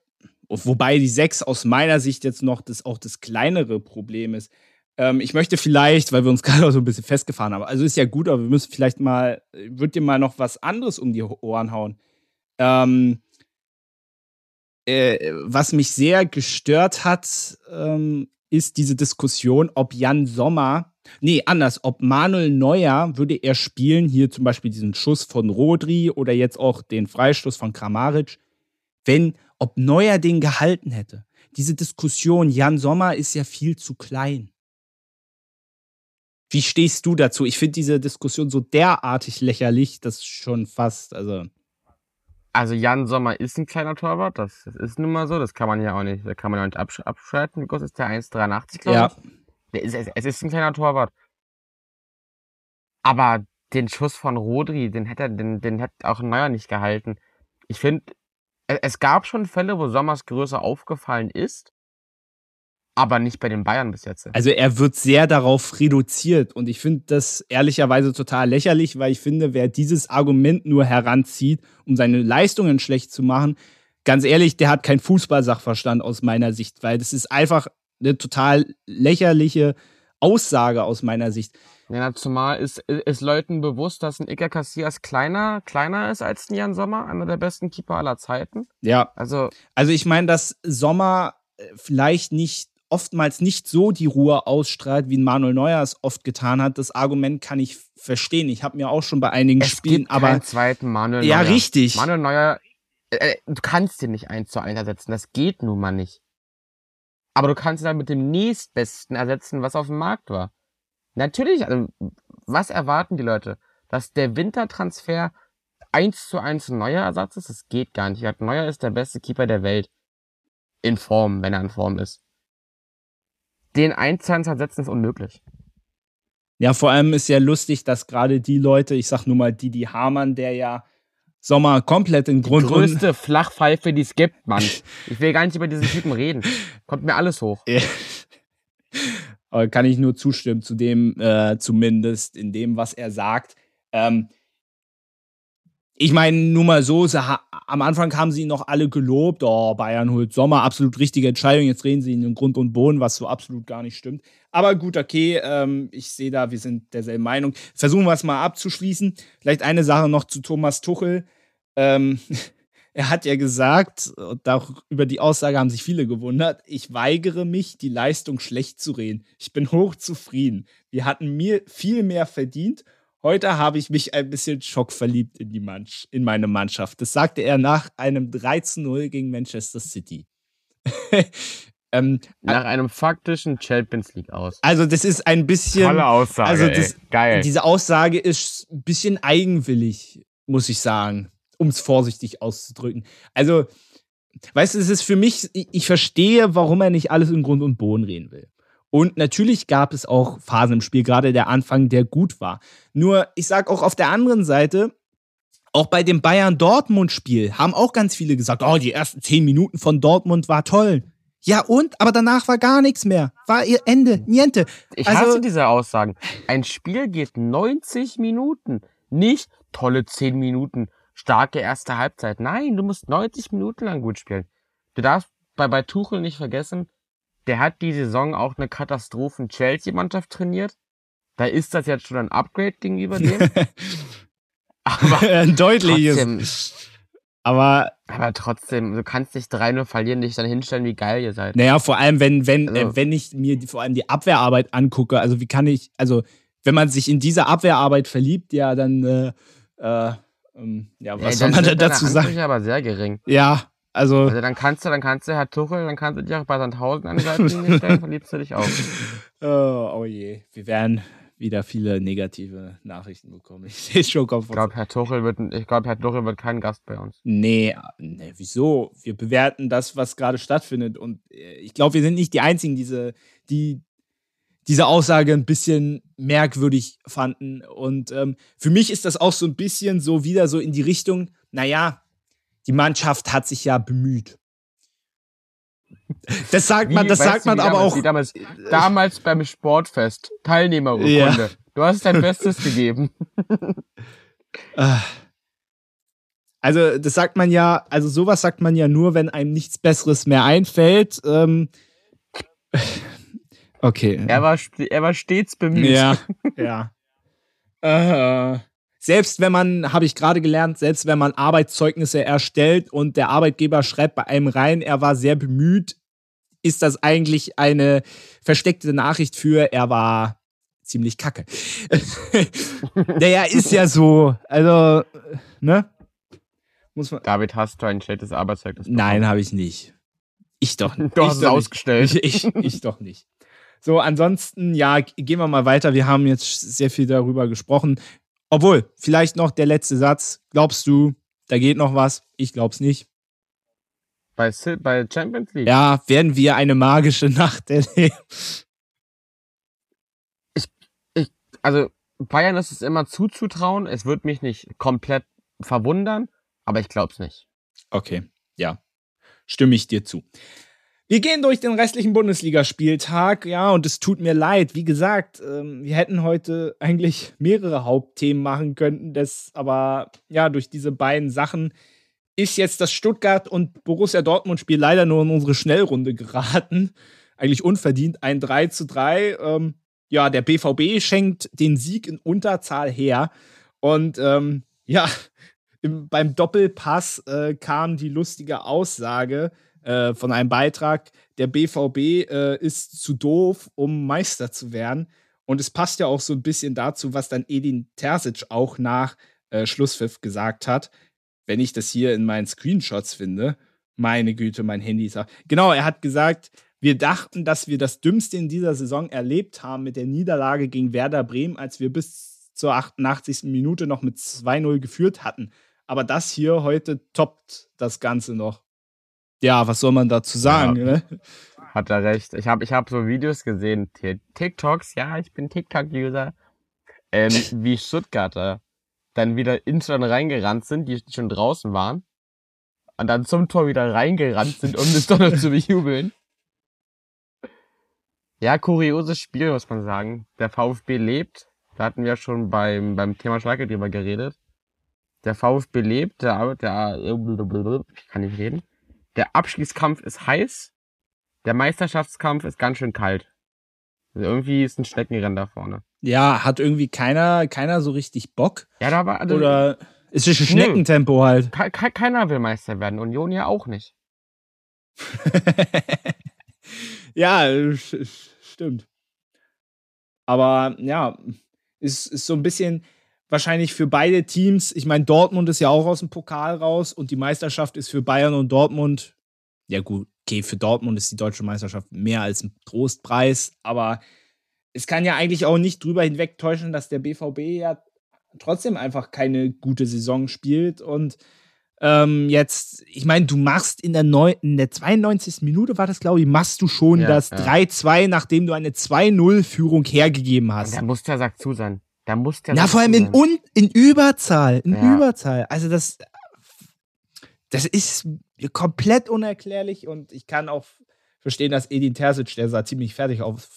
wobei die 6 aus meiner Sicht jetzt noch das, auch das kleinere Problem ist. Ähm, ich möchte vielleicht, weil wir uns gerade so ein bisschen festgefahren haben, also ist ja gut, aber wir müssen vielleicht mal, würde dir mal noch was anderes um die Ohren hauen. Ähm, äh, was mich sehr gestört hat, ähm, ist diese Diskussion, ob Jan Sommer, nee, anders, ob Manuel Neuer würde er spielen, hier zum Beispiel diesen Schuss von Rodri oder jetzt auch den Freistoß von Kramaric, wenn, ob Neuer den gehalten hätte. Diese Diskussion, Jan Sommer ist ja viel zu klein. Wie stehst du dazu? Ich finde diese Diskussion so derartig lächerlich, dass schon fast, also. Also Jan Sommer ist ein kleiner Torwart, das, das ist nun mal so, das kann man ja auch nicht, da kann man ja nicht absch abschalten. Wie groß ist der? 1,83 glaube Ja. ich. Ist, es, es ist ein kleiner Torwart. Aber den Schuss von Rodri, den hätte er, den, den hätte auch Neuer nicht gehalten. Ich finde, es, es gab schon Fälle, wo Sommers Größe aufgefallen ist, aber nicht bei den Bayern bis jetzt. Also er wird sehr darauf reduziert und ich finde das ehrlicherweise total lächerlich, weil ich finde, wer dieses Argument nur heranzieht, um seine Leistungen schlecht zu machen, ganz ehrlich, der hat keinen Fußballsachverstand aus meiner Sicht, weil das ist einfach eine total lächerliche Aussage aus meiner Sicht. Ja, zumal ist, ist Leuten bewusst, dass ein Iker Casillas kleiner, kleiner ist als ein Jan Sommer, einer der besten Keeper aller Zeiten. Ja, Also, also ich meine, dass Sommer äh, vielleicht nicht oftmals nicht so die Ruhe ausstrahlt, wie Manuel Neuer es oft getan hat. Das Argument kann ich verstehen. Ich habe mir auch schon bei einigen es Spielen, gibt aber keinen zweiten Manuel ja, Neuer. richtig. Manuel Neuer, äh, äh, du kannst den nicht eins zu eins ersetzen. Das geht nun mal nicht. Aber du kannst ihn dann mit dem nächstbesten ersetzen, was auf dem Markt war. Natürlich, also, was erwarten die Leute? Dass der Wintertransfer eins zu eins ein neuer Ersatz ist, das geht gar nicht. Neuer ist der beste Keeper der Welt. In Form, wenn er in Form ist. Den 1 zu 1 ersetzen ist unmöglich. Ja, vor allem ist ja lustig, dass gerade die Leute, ich sag nur mal Didi Hamann, der ja Sommer komplett in Grund. Die größte Flachpfeife, die es gibt, Mann. Ich will gar nicht über diesen Typen reden. Kommt mir alles hoch. Aber kann ich nur zustimmen zu dem, äh, zumindest in dem, was er sagt. Ähm, ich meine, nur mal so, am Anfang haben sie ihn noch alle gelobt. Oh, Bayern holt Sommer, absolut richtige Entscheidung. Jetzt reden sie ihn in Grund und Boden, was so absolut gar nicht stimmt. Aber gut, okay, ähm, ich sehe da, wir sind derselben Meinung. Versuchen wir es mal abzuschließen. Vielleicht eine Sache noch zu Thomas Tuchel. Ähm, er hat ja gesagt, und über die Aussage haben sich viele gewundert, ich weigere mich, die Leistung schlecht zu reden. Ich bin hochzufrieden. Wir hatten mir viel mehr verdient Heute habe ich mich ein bisschen schockverliebt in, die Mannschaft, in meine Mannschaft. Das sagte er nach einem 13-0 gegen Manchester City. ähm, nach einem faktischen Champions League aus. Also, das ist ein bisschen. Tolle Aussage. Also, das, geil. Diese Aussage ist ein bisschen eigenwillig, muss ich sagen, um es vorsichtig auszudrücken. Also, weißt du, es ist für mich, ich verstehe, warum er nicht alles in Grund und Boden reden will. Und natürlich gab es auch Phasen im Spiel, gerade der Anfang, der gut war. Nur, ich sag auch auf der anderen Seite, auch bei dem Bayern-Dortmund-Spiel haben auch ganz viele gesagt, oh, die ersten zehn Minuten von Dortmund war toll. Ja und? Aber danach war gar nichts mehr. War ihr Ende, niente. Ich also, hasse diese Aussagen. Ein Spiel geht 90 Minuten. Nicht tolle 10 Minuten, starke erste Halbzeit. Nein, du musst 90 Minuten lang gut spielen. Du darfst bei, bei Tuchel nicht vergessen, der hat die Saison auch eine Katastrophen-Chelsea-Mannschaft trainiert. Da ist das jetzt schon ein Upgrade gegenüber dem. aber ein deutliches. Trotzdem, aber, aber trotzdem, du kannst nicht 3-0 verlieren, dich dann hinstellen, wie geil ihr seid. Naja, vor allem, wenn, wenn, also, äh, wenn ich mir die, vor allem die Abwehrarbeit angucke, also wie kann ich, also wenn man sich in diese Abwehrarbeit verliebt, ja, dann, äh, äh, ähm, ja, was ja, soll man da dazu sagen? aber sehr gering. Ja, also, also dann kannst du, dann kannst du Herr Tuchel, dann kannst du dich auch bei Sandhausen an die Seite stellen, verliebst du dich auch. Oh, oh je, wir werden wieder viele negative Nachrichten bekommen. Ich sehe schon kommen. Ich glaube, Herr Tuchel wird, ich glaube, Herr Tuchel wird kein Gast bei uns. Nee, nee, wieso? Wir bewerten das, was gerade stattfindet. Und äh, ich glaube, wir sind nicht die Einzigen, diese, die diese Aussage ein bisschen merkwürdig fanden. Und ähm, für mich ist das auch so ein bisschen so wieder so in die Richtung, naja, die Mannschaft hat sich ja bemüht. Das sagt man, das sagt man aber auch. Damals, damals beim Sportfest, Teilnehmerurkunde. Ja. Du hast dein Bestes gegeben. Ah. Also, das sagt man ja, also sowas sagt man ja nur, wenn einem nichts Besseres mehr einfällt. Ähm, okay. Er war, er war stets bemüht. Ja, ja. Selbst wenn man, habe ich gerade gelernt, selbst wenn man Arbeitszeugnisse erstellt und der Arbeitgeber schreibt bei einem rein, er war sehr bemüht, ist das eigentlich eine versteckte Nachricht für, er war ziemlich kacke. naja, ist ja so. Also, ne? Muss man David, hast du ein schlechtes Arbeitszeugnis? Bekommen? Nein, habe ich nicht. Ich doch nicht. Du hast es ausgestellt. Ich, ich, ich doch nicht. So, ansonsten, ja, gehen wir mal weiter. Wir haben jetzt sehr viel darüber gesprochen. Obwohl, vielleicht noch der letzte Satz. Glaubst du, da geht noch was? Ich glaub's nicht. Bei, bei Champions League? Ja, werden wir eine magische Nacht erleben. Ich, ich, also Bayern ist es immer zuzutrauen. Es wird mich nicht komplett verwundern, aber ich glaub's nicht. Okay, ja. Stimme ich dir zu. Wir gehen durch den restlichen Bundesligaspieltag, ja, und es tut mir leid. Wie gesagt, ähm, wir hätten heute eigentlich mehrere Hauptthemen machen können, das aber ja, durch diese beiden Sachen ist jetzt das Stuttgart und Borussia Dortmund Spiel leider nur in unsere Schnellrunde geraten. Eigentlich unverdient, ein 3 zu 3. Ähm, ja, der BVB schenkt den Sieg in Unterzahl her. Und ähm, ja, im, beim Doppelpass äh, kam die lustige Aussage, äh, von einem Beitrag, der BVB äh, ist zu doof, um Meister zu werden. Und es passt ja auch so ein bisschen dazu, was dann Edin Terzic auch nach äh, Schlusspfiff gesagt hat. Wenn ich das hier in meinen Screenshots finde, meine Güte, mein Handy auch. Genau, er hat gesagt, wir dachten, dass wir das Dümmste in dieser Saison erlebt haben mit der Niederlage gegen Werder Bremen, als wir bis zur 88. Minute noch mit 2-0 geführt hatten. Aber das hier heute toppt das Ganze noch. Ja, was soll man dazu sagen? Ja. Ne? Hat er recht. Ich habe ich hab so Videos gesehen, TikToks, ja, ich bin TikTok-User, ähm, wie Stuttgarter dann wieder ins Tor reingerannt sind, die schon draußen waren, und dann zum Tor wieder reingerannt sind, um das Tor zu bejubeln. Ja, kurioses Spiel, muss man sagen. Der VfB lebt. Da hatten wir schon beim, beim Thema Schalke drüber geredet. Der VfB lebt, der, der, ich kann nicht reden. Der Abschließkampf ist heiß. Der Meisterschaftskampf ist ganz schön kalt. Also irgendwie ist ein Schneckenrennen da vorne. Ja, hat irgendwie keiner, keiner so richtig Bock. Ja, da war, also, Oder ist es ein Schneckentempo halt? Ke keiner will Meister werden. Union ja auch nicht. ja, stimmt. Aber ja, ist, ist so ein bisschen wahrscheinlich für beide Teams. Ich meine, Dortmund ist ja auch aus dem Pokal raus und die Meisterschaft ist für Bayern und Dortmund. Ja, gut, okay, für Dortmund ist die deutsche Meisterschaft mehr als ein Trostpreis, aber es kann ja eigentlich auch nicht drüber hinwegtäuschen, dass der BVB ja trotzdem einfach keine gute Saison spielt und ähm, jetzt, ich meine, du machst in der, Neu in der 92. Minute, war das glaube ich, machst du schon ja, das ja. 3-2, nachdem du eine 2-0-Führung hergegeben hast. Da muss der Sack zu sein. Da muss der Ja, vor allem in, un in Überzahl. In ja. Überzahl. Also das, das ist komplett unerklärlich und ich kann auch verstehen, dass Edin Terzic, der sah ziemlich fertig auf,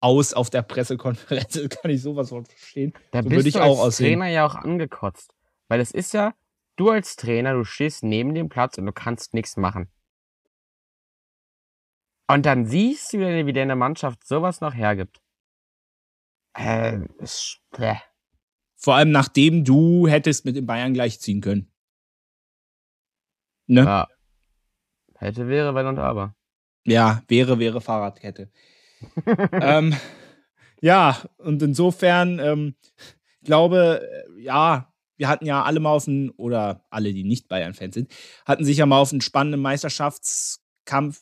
aus auf der Pressekonferenz, kann ich sowas von verstehen. Da so bist würde ich du als auch aussehen. Trainer ja auch angekotzt. Weil es ist ja, du als Trainer, du stehst neben dem Platz und du kannst nichts machen. Und dann siehst du, wie deine Mannschaft sowas noch hergibt. Äh, äh. Vor allem nachdem du hättest mit den Bayern gleichziehen können. Ne? Ja. Hätte, wäre, wenn und aber. Ja, wäre, wäre Fahrradkette. ähm, ja, und insofern, ähm, ich glaube, ja, wir hatten ja alle mal auf einen, oder alle, die nicht Bayern-Fans sind, hatten sich ja mal auf einen spannenden Meisterschaftskampf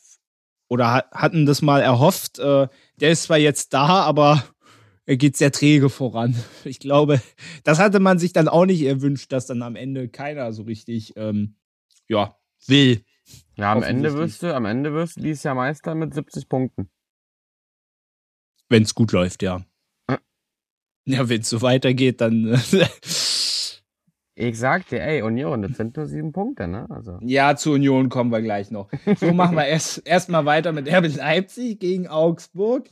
oder hatten das mal erhofft. Äh, der ist zwar jetzt da, aber er geht sehr träge voran. Ich glaube, das hatte man sich dann auch nicht erwünscht, dass dann am Ende keiner so richtig, ähm, ja, will. Ja, am Ende wirst du, am Ende wirst du dieses Jahr Meister mit 70 Punkten. Wenn es gut läuft, ja. Hm. Ja, wenn es so weitergeht, dann. ich sagte, ey, Union, das sind nur sieben Punkte, ne? Also. Ja, zu Union kommen wir gleich noch. So machen wir erst erstmal weiter mit RB Leipzig gegen Augsburg.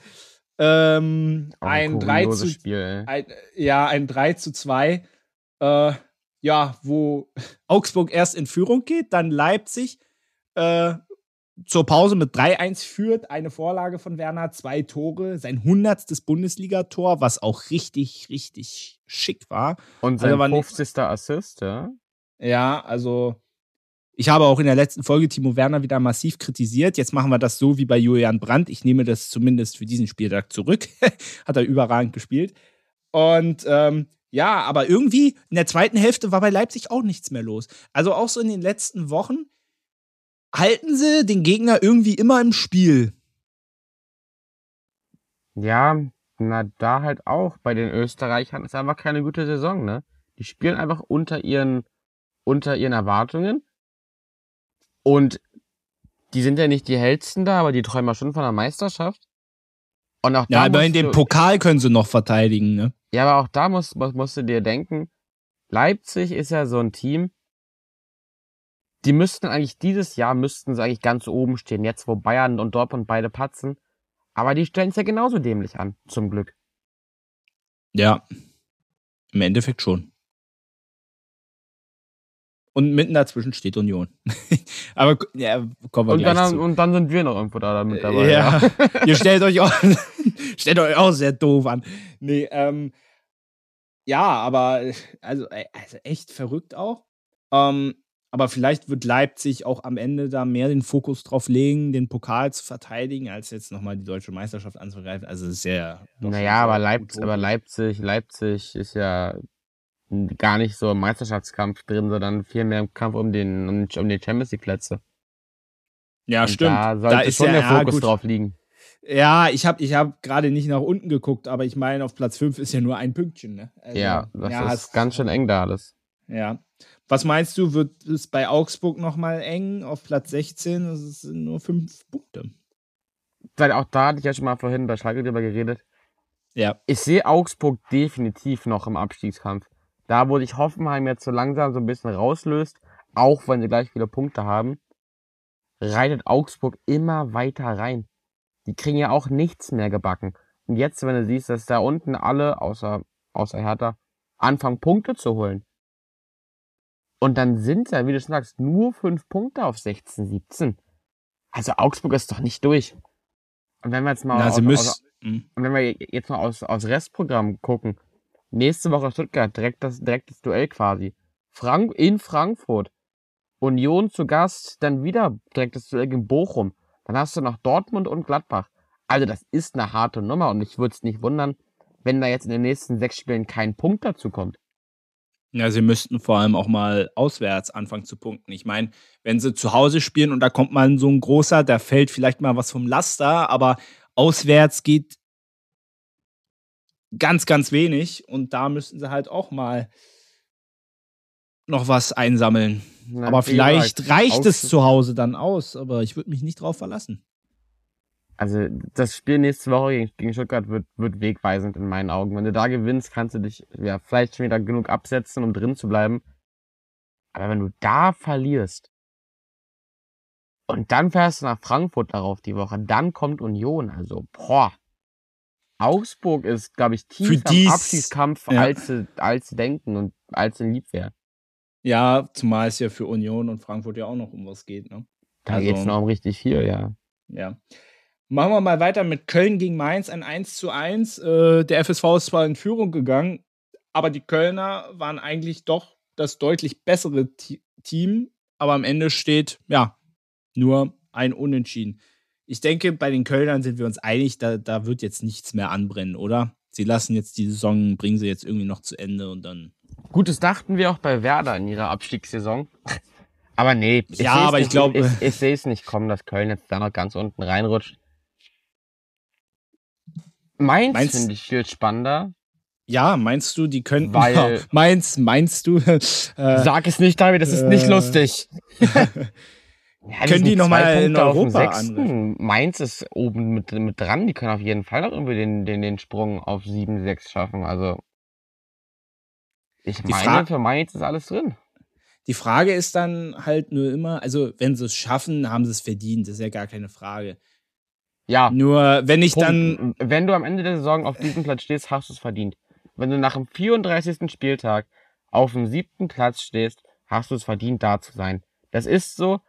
Ähm, ein, ein 3 zu Spiel, ein, ja, ein 3 zu 2. Äh, ja, wo Augsburg erst in Führung geht, dann Leipzig äh, zur Pause mit 3-1 führt, eine Vorlage von Werner, zwei Tore, sein 100. Bundesligator, was auch richtig, richtig schick war. Und sein also 50. Assist, ja? Ja, also ich habe auch in der letzten Folge Timo Werner wieder massiv kritisiert. Jetzt machen wir das so wie bei Julian Brandt. Ich nehme das zumindest für diesen Spieltag zurück. Hat er überragend gespielt. Und ähm, ja, aber irgendwie in der zweiten Hälfte war bei Leipzig auch nichts mehr los. Also auch so in den letzten Wochen halten sie den Gegner irgendwie immer im Spiel. Ja, na da halt auch. Bei den Österreichern ist einfach keine gute Saison, ne? Die spielen einfach unter ihren, unter ihren Erwartungen. Und die sind ja nicht die hellsten da, aber die träumen ja schon von der Meisterschaft. Und auch ja, aber in dem Pokal können sie noch verteidigen, ne? Ja, aber auch da musst, musst du dir denken, Leipzig ist ja so ein Team, die müssten eigentlich dieses Jahr müssten sie eigentlich ganz oben stehen, jetzt wo Bayern und Dortmund beide patzen. Aber die stellen es ja genauso dämlich an, zum Glück. Ja, im Endeffekt schon. Und mitten dazwischen steht Union. Aber ja, kommen wir und gleich dann, zu. Und dann sind wir noch irgendwo da mit dabei. Ja, ja. ihr stellt euch auch, stellt euch auch sehr doof an. Nee, ähm, ja, aber also, also echt verrückt auch. Ähm, aber vielleicht wird Leipzig auch am Ende da mehr den Fokus drauf legen, den Pokal zu verteidigen, als jetzt nochmal die deutsche Meisterschaft anzugreifen. Also sehr. Naja, aber, Leipzig, aber Leipzig, Leipzig ist ja gar nicht so im Meisterschaftskampf drin, sondern vielmehr im Kampf um den, um, die Champions League Plätze. Ja, Und stimmt. Da sollte da ist schon ja, der Fokus ja, drauf liegen. Ja, ich habe ich hab gerade nicht nach unten geguckt, aber ich meine, auf Platz 5 ist ja nur ein Pünktchen. Ne? Also, ja, das ja, ist hast, ganz schön eng da alles. Ja. Was meinst du, wird es bei Augsburg nochmal eng auf Platz 16? Das sind nur fünf Punkte. Weil auch da hatte ich ja schon mal vorhin bei Schalke drüber geredet. Ja. Ich sehe Augsburg definitiv noch im Abstiegskampf. Da, wo sich Hoffenheim jetzt so langsam so ein bisschen rauslöst, auch wenn sie gleich viele Punkte haben, reitet Augsburg immer weiter rein. Die kriegen ja auch nichts mehr gebacken. Und jetzt, wenn du siehst, dass da unten alle, außer, außer Hertha, anfangen Punkte zu holen. Und dann sind ja, wie du schon sagst, nur fünf Punkte auf 16, 17. Also Augsburg ist doch nicht durch. Und wenn wir jetzt mal, Na, aus, aus, und wenn wir jetzt mal aus, aus Restprogramm gucken, nächste Woche Stuttgart, direkt das, direkt das Duell quasi. Frank, in Frankfurt. Union zu Gast, dann wieder direkt das Duell in Bochum. Dann hast du noch Dortmund und Gladbach. Also das ist eine harte Nummer und ich würde es nicht wundern, wenn da jetzt in den nächsten sechs Spielen kein Punkt dazu kommt. Ja, sie müssten vor allem auch mal auswärts anfangen zu punkten. Ich meine, wenn sie zu Hause spielen und da kommt mal so ein großer, da fällt vielleicht mal was vom Laster, aber auswärts geht ganz, ganz wenig und da müssten sie halt auch mal noch was einsammeln. Na, aber vielleicht reicht es zu Hause dann aus, aber ich würde mich nicht drauf verlassen. Also das Spiel nächste Woche gegen, gegen Stuttgart wird, wird wegweisend in meinen Augen. Wenn du da gewinnst, kannst du dich ja vielleicht schon wieder genug absetzen, um drin zu bleiben. Aber wenn du da verlierst und dann fährst du nach Frankfurt darauf die Woche, dann kommt Union. Also, boah. Augsburg ist, glaube ich, tief Für am dies- Abschiedskampf, ja. als, sie, als sie denken und als sie lieb wäre. Ja, zumal es ja für Union und Frankfurt ja auch noch um was geht. Ne? Da Also- geht's noch um richtig viel, ja. Ja. Machen wir mal weiter mit Köln gegen Mainz, ein 1 zu 1. Äh, der FSV ist zwar in Führung gegangen, aber die Kölner waren eigentlich doch das deutlich bessere Ti- Team. Aber am Ende steht, ja, nur ein Unentschieden. Ich denke, bei den Kölnern sind wir uns einig, da, da wird jetzt nichts mehr anbrennen, oder? Sie lassen jetzt die Saison, bringen sie jetzt irgendwie noch zu Ende und dann. Gut, das dachten wir auch bei Werder in ihrer Abstiegssaison. Aber nee, ich Ja, aber ich nicht- glaub- Ich, ich sehe es nicht kommen, dass Köln jetzt da noch ganz unten reinrutscht. Mainz Mainz- finde ich viel spannender. Ja, meinst du, die könnten. Weil- Mainz, meinst du? Äh, Sag es nicht, David, das ist nicht äh, lustig. Ja, Können die sind noch zwei mal in Europa Sechsten. Mainz ist oben mit, mit dran. Die können auf jeden Fall noch irgendwie den, den, den Sprung auf 7, 6 schaffen. Also, ich Die meine, Fra- für Mainz ist alles drin. Die Frage ist dann halt nur immer, also wenn sie es schaffen, haben sie es verdient, das ist ja gar keine Frage. Ja, Nur wenn ich dann, Punkt. Wenn du am Ende der Saison auf diesem Platz stehst, hast du es verdient. Wenn du nach dem 34. Spieltag auf dem siebten Platz stehst, hast du es verdient, da zu sein. Das ist so.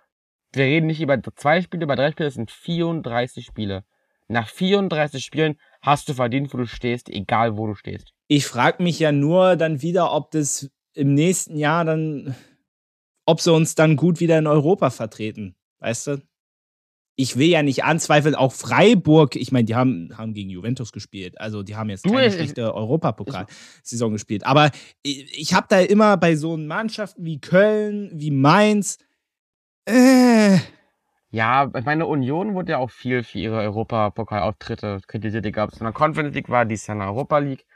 Wir reden nicht über zwei Spiele, über drei Spiele, das sind 34 Spiele. Nach 34 Spielen hast du verdient, wo du stehst, egal wo du stehst. ich frage mich ja nur dann wieder, ob das im nächsten Jahr dann, ob sie uns dann gut wieder in Europa vertreten, weißt du? Ich will ja nicht anzweifeln, auch Freiburg, ich meine, die haben, haben gegen Juventus gespielt, also die haben jetzt keine schlechte Europapokal-Saison gespielt. Aber ich, ich habe da immer bei so Mannschaften wie Köln, wie Mainz, äh, Ja, ich meine, Union wurde ja auch viel für ihre Europapokalauftritte kritisiert. Egal, ob es in der Conference League war, dies Jahr in der Europa League.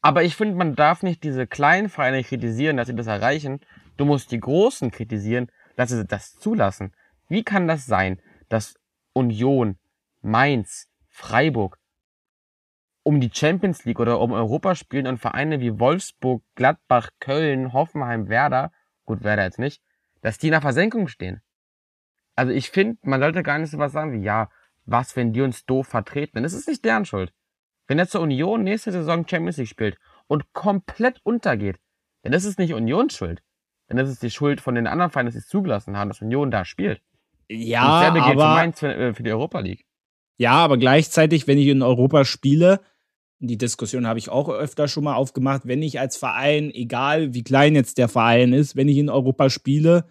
Aber ich finde, man darf nicht diese kleinen Vereine kritisieren, dass sie das erreichen. Du musst die Großen kritisieren, dass sie das zulassen. Wie kann das sein, dass Union, Mainz, Freiburg um die Champions League oder um Europa spielen und Vereine wie Wolfsburg, Gladbach, Köln, Hoffenheim, Werder, gut, Werder jetzt nicht, dass die in der Versenkung stehen? Also ich finde, man sollte gar nicht so was sagen wie, ja, was, wenn die uns doof vertreten? Denn es ist nicht deren Schuld. Wenn jetzt die Union nächste Saison Champions League spielt und komplett untergeht, dann ist es nicht Unions Schuld. Dann ist es die Schuld von den anderen Vereinen, dass sie es zugelassen haben, dass Union da spielt. Und ja, dasselbe gilt für Mainz für, äh, für die Europa League. ja, aber gleichzeitig, wenn ich in Europa spiele, die Diskussion habe ich auch öfter schon mal aufgemacht, wenn ich als Verein, egal wie klein jetzt der Verein ist, wenn ich in Europa spiele,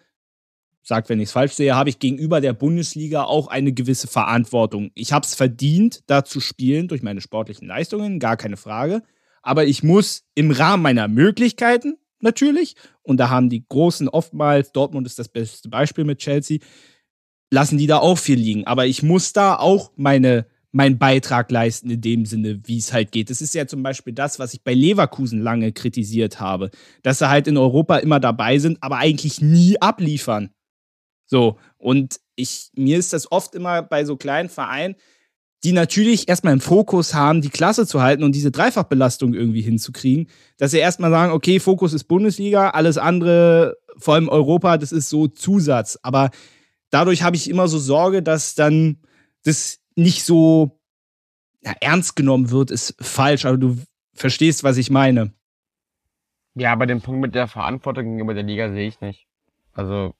sagt, wenn ich es falsch sehe, habe ich gegenüber der Bundesliga auch eine gewisse Verantwortung. Ich habe es verdient, da zu spielen durch meine sportlichen Leistungen, gar keine Frage. Aber ich muss im Rahmen meiner Möglichkeiten natürlich, und da haben die Großen oftmals, Dortmund ist das beste Beispiel mit Chelsea, lassen die da auch viel liegen. Aber ich muss da auch meine, meinen Beitrag leisten in dem Sinne, wie es halt geht. Das ist ja zum Beispiel das, was ich bei Leverkusen lange kritisiert habe, dass sie halt in Europa immer dabei sind, aber eigentlich nie abliefern. So, und ich, mir ist das oft immer bei so kleinen Vereinen, die natürlich erstmal im Fokus haben, die Klasse zu halten und diese Dreifachbelastung irgendwie hinzukriegen, dass sie erstmal sagen, okay, Fokus ist Bundesliga, alles andere, vor allem Europa, das ist so Zusatz. Aber dadurch habe ich immer so Sorge, dass dann das nicht so ja, ernst genommen wird, ist falsch, aber du verstehst, was ich meine. Ja, aber den Punkt mit der Verantwortung gegenüber der Liga sehe ich nicht. Also.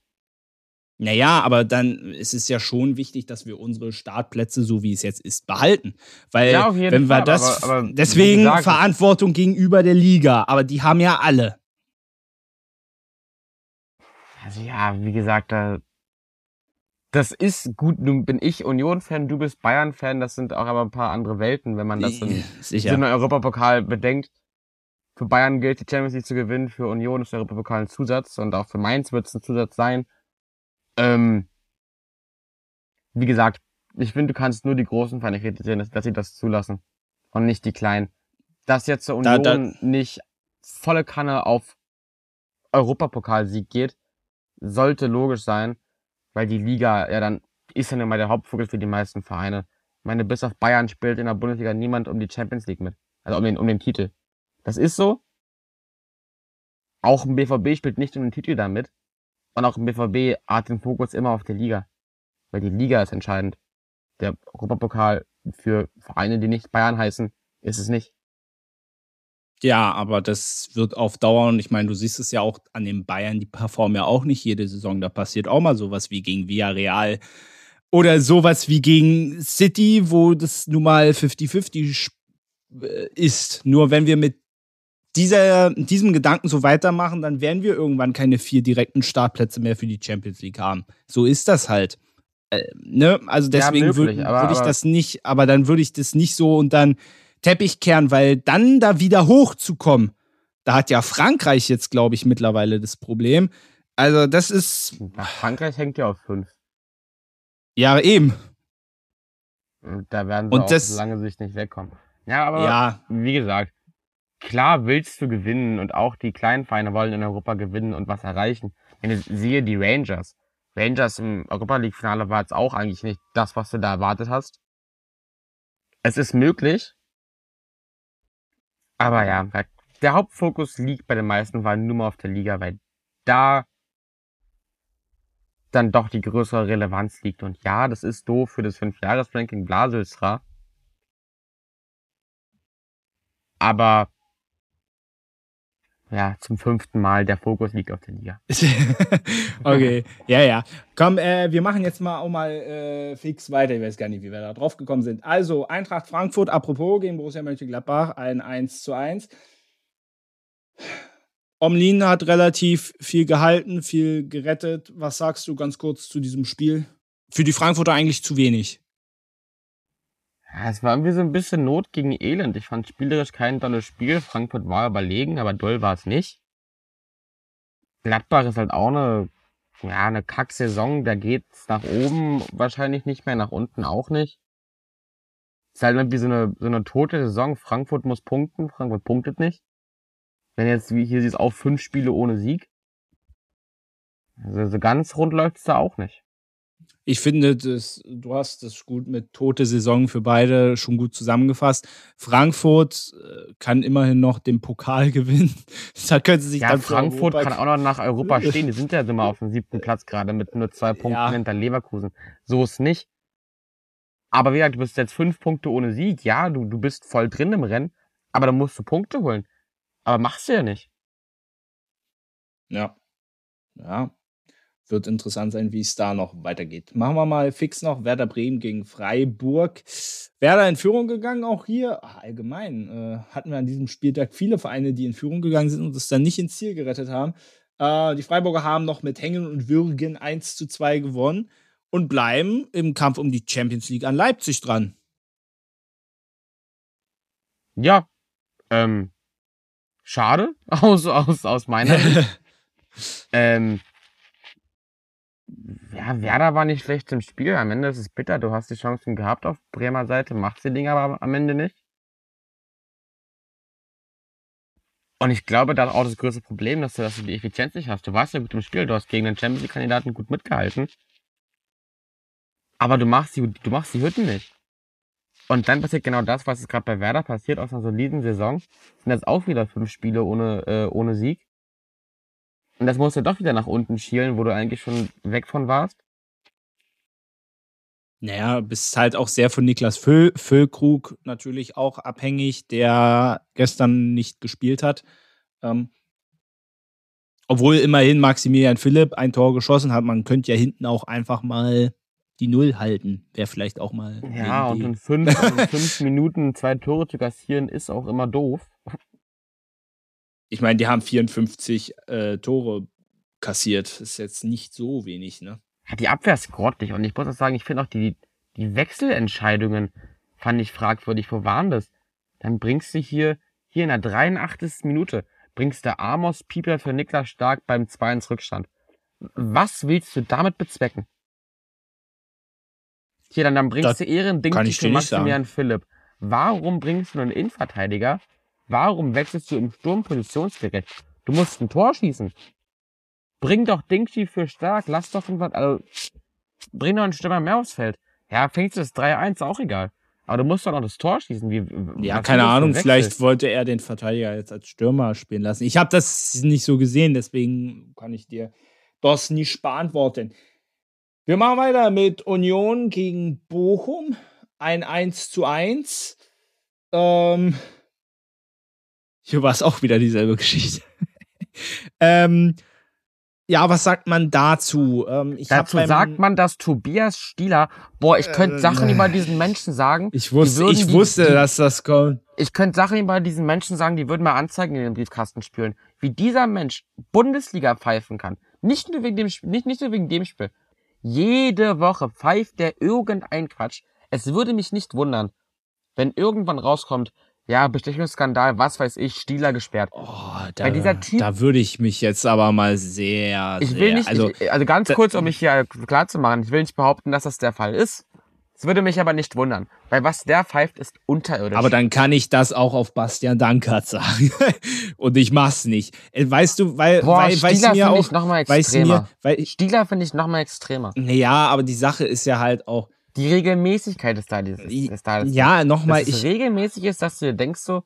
Naja, aber dann ist es ja schon wichtig, dass wir unsere Startplätze, so wie es jetzt ist, behalten. Weil, ja, wenn wir Fall, das. Aber, aber deswegen gesagt, Verantwortung gegenüber der Liga, aber die haben ja alle. Also ja, wie gesagt, da das ist gut. Nun bin ich Union-Fan, du bist Bayern-Fan. Das sind auch aber ein paar andere Welten, wenn man das in, Sicher. in Europapokal bedenkt. Für Bayern gilt die Champions League zu gewinnen, für Union ist der Europapokal ein Zusatz und auch für Mainz wird es ein Zusatz sein. Ähm, wie gesagt, ich finde, du kannst nur die großen Vereine kritisieren, dass, dass sie das zulassen und nicht die kleinen. Dass jetzt zur Union da, da, nicht volle Kanne auf Europapokalsieg geht, sollte logisch sein weil die Liga ja dann ist dann immer der Hauptfokus für die meisten Vereine. Ich meine, bis auf Bayern spielt in der Bundesliga niemand um die Champions League mit. Also um den, um den Titel. Das ist so. Auch im BVB spielt nicht um den Titel damit. Und auch im BVB hat den Fokus immer auf der Liga. Weil die Liga ist entscheidend. Der Europapokal für Vereine, die nicht Bayern heißen, ist es nicht. Ja, aber das wird auf Dauer, und ich meine, du siehst es ja auch an den Bayern, die performen ja auch nicht jede Saison. Da passiert auch mal sowas wie gegen Villarreal oder sowas wie gegen City, wo das nun mal 50-50 äh, ist. Nur wenn wir mit dieser, diesem Gedanken so weitermachen, dann werden wir irgendwann keine vier direkten Startplätze mehr für die Champions League haben. So ist das halt. Äh, ne? Also deswegen ja, würde würd ich das nicht, aber dann würde ich das nicht so und dann Teppich kehren, weil dann da wieder hochzukommen, da hat ja Frankreich jetzt, glaube ich, mittlerweile das Problem. Also, das ist. Frankreich hängt ja auf fünf. Ja, eben. Und da werden sie Und auf das, lange Sicht nicht wegkommen. Ja, aber ja. wie gesagt, klar willst du gewinnen und auch die kleinen Vereine wollen in Europa gewinnen und was erreichen. Wenn ich sehe die Rangers. Rangers im Europa League Finale war jetzt auch eigentlich nicht das, was du da erwartet hast. Es ist möglich, aber ja, der Hauptfokus liegt bei den meisten Wahlen nur mal auf der Liga, weil da dann doch die größere Relevanz liegt. Und ja, das ist doof für das Fünfjahres-Ranking Blaselsra. Aber ja, zum fünften Mal der Fokus liegt auf der Liga. okay, ja, ja. Komm, äh, wir machen jetzt mal auch mal äh, fix weiter. Ich weiß gar nicht, wie wir da drauf gekommen sind. Also, Eintracht Frankfurt, apropos, gegen Borussia Mönchengladbach, ein 1 zu 1. Omlin hat relativ viel gehalten, viel gerettet. Was sagst du ganz kurz zu diesem Spiel? Für die Frankfurter eigentlich zu wenig. Ja, es war irgendwie so ein bisschen Not gegen Elend. Ich fand spielerisch kein tolles Spiel. Frankfurt war überlegen, aber doll war es nicht. Gladbach ist halt auch eine, ja, eine Kack-Saison. Da geht's nach oben wahrscheinlich nicht mehr, nach unten auch nicht. Ist halt irgendwie so eine, so eine tote Saison. Frankfurt muss punkten, Frankfurt punktet nicht. Wenn jetzt, wie hier siehst, auch fünf Spiele ohne Sieg. Also so ganz rund läuft's da auch nicht ich finde, das, du hast das gut mit tote Saison für beide schon gut zusammengefasst. Frankfurt äh, kann immerhin noch den Pokal gewinnen. da können sie sich ja, dann Frankfurt kann auch noch nach Europa stehen. Die sind ja immer auf dem siebten Platz gerade mit nur zwei Punkten ja. hinter Leverkusen. So ist nicht. Aber wie gesagt, du bist jetzt fünf Punkte ohne Sieg. Ja, du, du bist voll drin im Rennen, aber dann musst du Punkte holen. Aber machst du ja nicht. Ja. Ja, wird interessant sein, wie es da noch weitergeht. Machen wir mal fix noch Werder Bremen gegen Freiburg. Werder in Führung gegangen, auch hier. Ach, allgemein äh, hatten wir an diesem Spieltag viele Vereine, die in Führung gegangen sind und es dann nicht ins Ziel gerettet haben. Äh, die Freiburger haben noch mit Hängen und Würgen 1 zu 2 gewonnen und bleiben im Kampf um die Champions League an Leipzig dran. Ja, ähm, schade aus, aus, aus meiner Sicht. ähm, Ja, Werder war nicht schlecht im Spiel. Am Ende ist es bitter. Du hast die Chancen gehabt auf Bremer Seite, machst die Dinge aber am Ende nicht. Und ich glaube, da ist auch das größte Problem, dass du, dass du die Effizienz nicht hast. Du warst ja gut im Spiel, du hast gegen den Champions League-Kandidaten gut mitgehalten. Aber du machst die, du machst die Hütten nicht. Und dann passiert genau das, was jetzt gerade bei Werder passiert, aus einer soliden Saison. Sind jetzt auch wieder fünf Spiele ohne, äh, ohne Sieg. Und das musst du doch wieder nach unten schielen, wo du eigentlich schon weg von warst. Naja, bist halt auch sehr von Niklas Füll, Füllkrug natürlich auch abhängig, der gestern nicht gespielt hat. Ähm, obwohl immerhin Maximilian Philipp ein Tor geschossen hat, man könnte ja hinten auch einfach mal die Null halten. Wäre vielleicht auch mal. Ja, und in fünf, in fünf Minuten zwei Tore zu kassieren ist auch immer doof. Ich meine, die haben 54 äh, Tore kassiert. Das ist jetzt nicht so wenig, ne? die Abwehr ist grottig und ich muss auch sagen, ich finde auch die, die Wechselentscheidungen fand ich fragwürdig. Wo waren das? Dann bringst du hier, hier in der 83. Minute, bringst du Amos Pieper für Niklas Stark beim 2 ins Rückstand. Was willst du damit bezwecken? Hier, dann, dann bringst das du Ehrending für Maximilian Philipp. Warum bringst du einen Innenverteidiger? Warum wechselst du im Sturm positionsgerecht? Du musst ein Tor schießen. Bring doch Dingschi für stark, lass doch irgendwas, also, bring doch einen Stürmer mehr aufs Feld. Ja, fängst du das 3-1, auch egal. Aber du musst doch noch das Tor schießen. Wie, ja, keine Ahnung, vielleicht wollte er den Verteidiger jetzt als Stürmer spielen lassen. Ich habe das nicht so gesehen, deswegen kann ich dir das nicht beantworten. Wir machen weiter mit Union gegen Bochum. Ein 1 zu 1. Ähm, hier war es auch wieder dieselbe Geschichte. ähm, ja, was sagt man dazu? Ähm, dazu sagt man, dass Tobias Stieler, boah, ich könnte äh, Sachen über diesen Menschen sagen. Ich wusste, ich wusste, die, dass das kommt. Ich könnte Sachen über diesen Menschen sagen, die würden mal Anzeigen in den Briefkasten spülen. Wie dieser Mensch Bundesliga pfeifen kann. Nicht nur wegen dem, nicht, nicht nur wegen dem Spiel. Jede Woche pfeift der irgendein Quatsch. Es würde mich nicht wundern, wenn irgendwann rauskommt, ja, Bestechungsskandal, was weiß ich, Stieler gesperrt. Oh, da, Weil dieser typ, da würde ich mich jetzt aber mal sehr. Ich will nicht, also, ich, also ganz kurz, um mich hier klar zu machen, ich will nicht behaupten, dass das der Fall ist. Es würde mich aber nicht wundern, weil was der pfeift, ist unterirdisch. Aber dann kann ich das auch auf Bastian Dankert sagen. Und ich mach's nicht. Äh, weißt du, weil, Boah, weil, Stieler finde ich noch mal extremer. Mir, weil, Stieler finde ich noch mal extremer. Ja, aber die Sache ist ja halt auch, die Regelmäßigkeit ist da. Ist, ist da ja, nochmal. Dass es regelmäßig ist, dass du dir denkst so,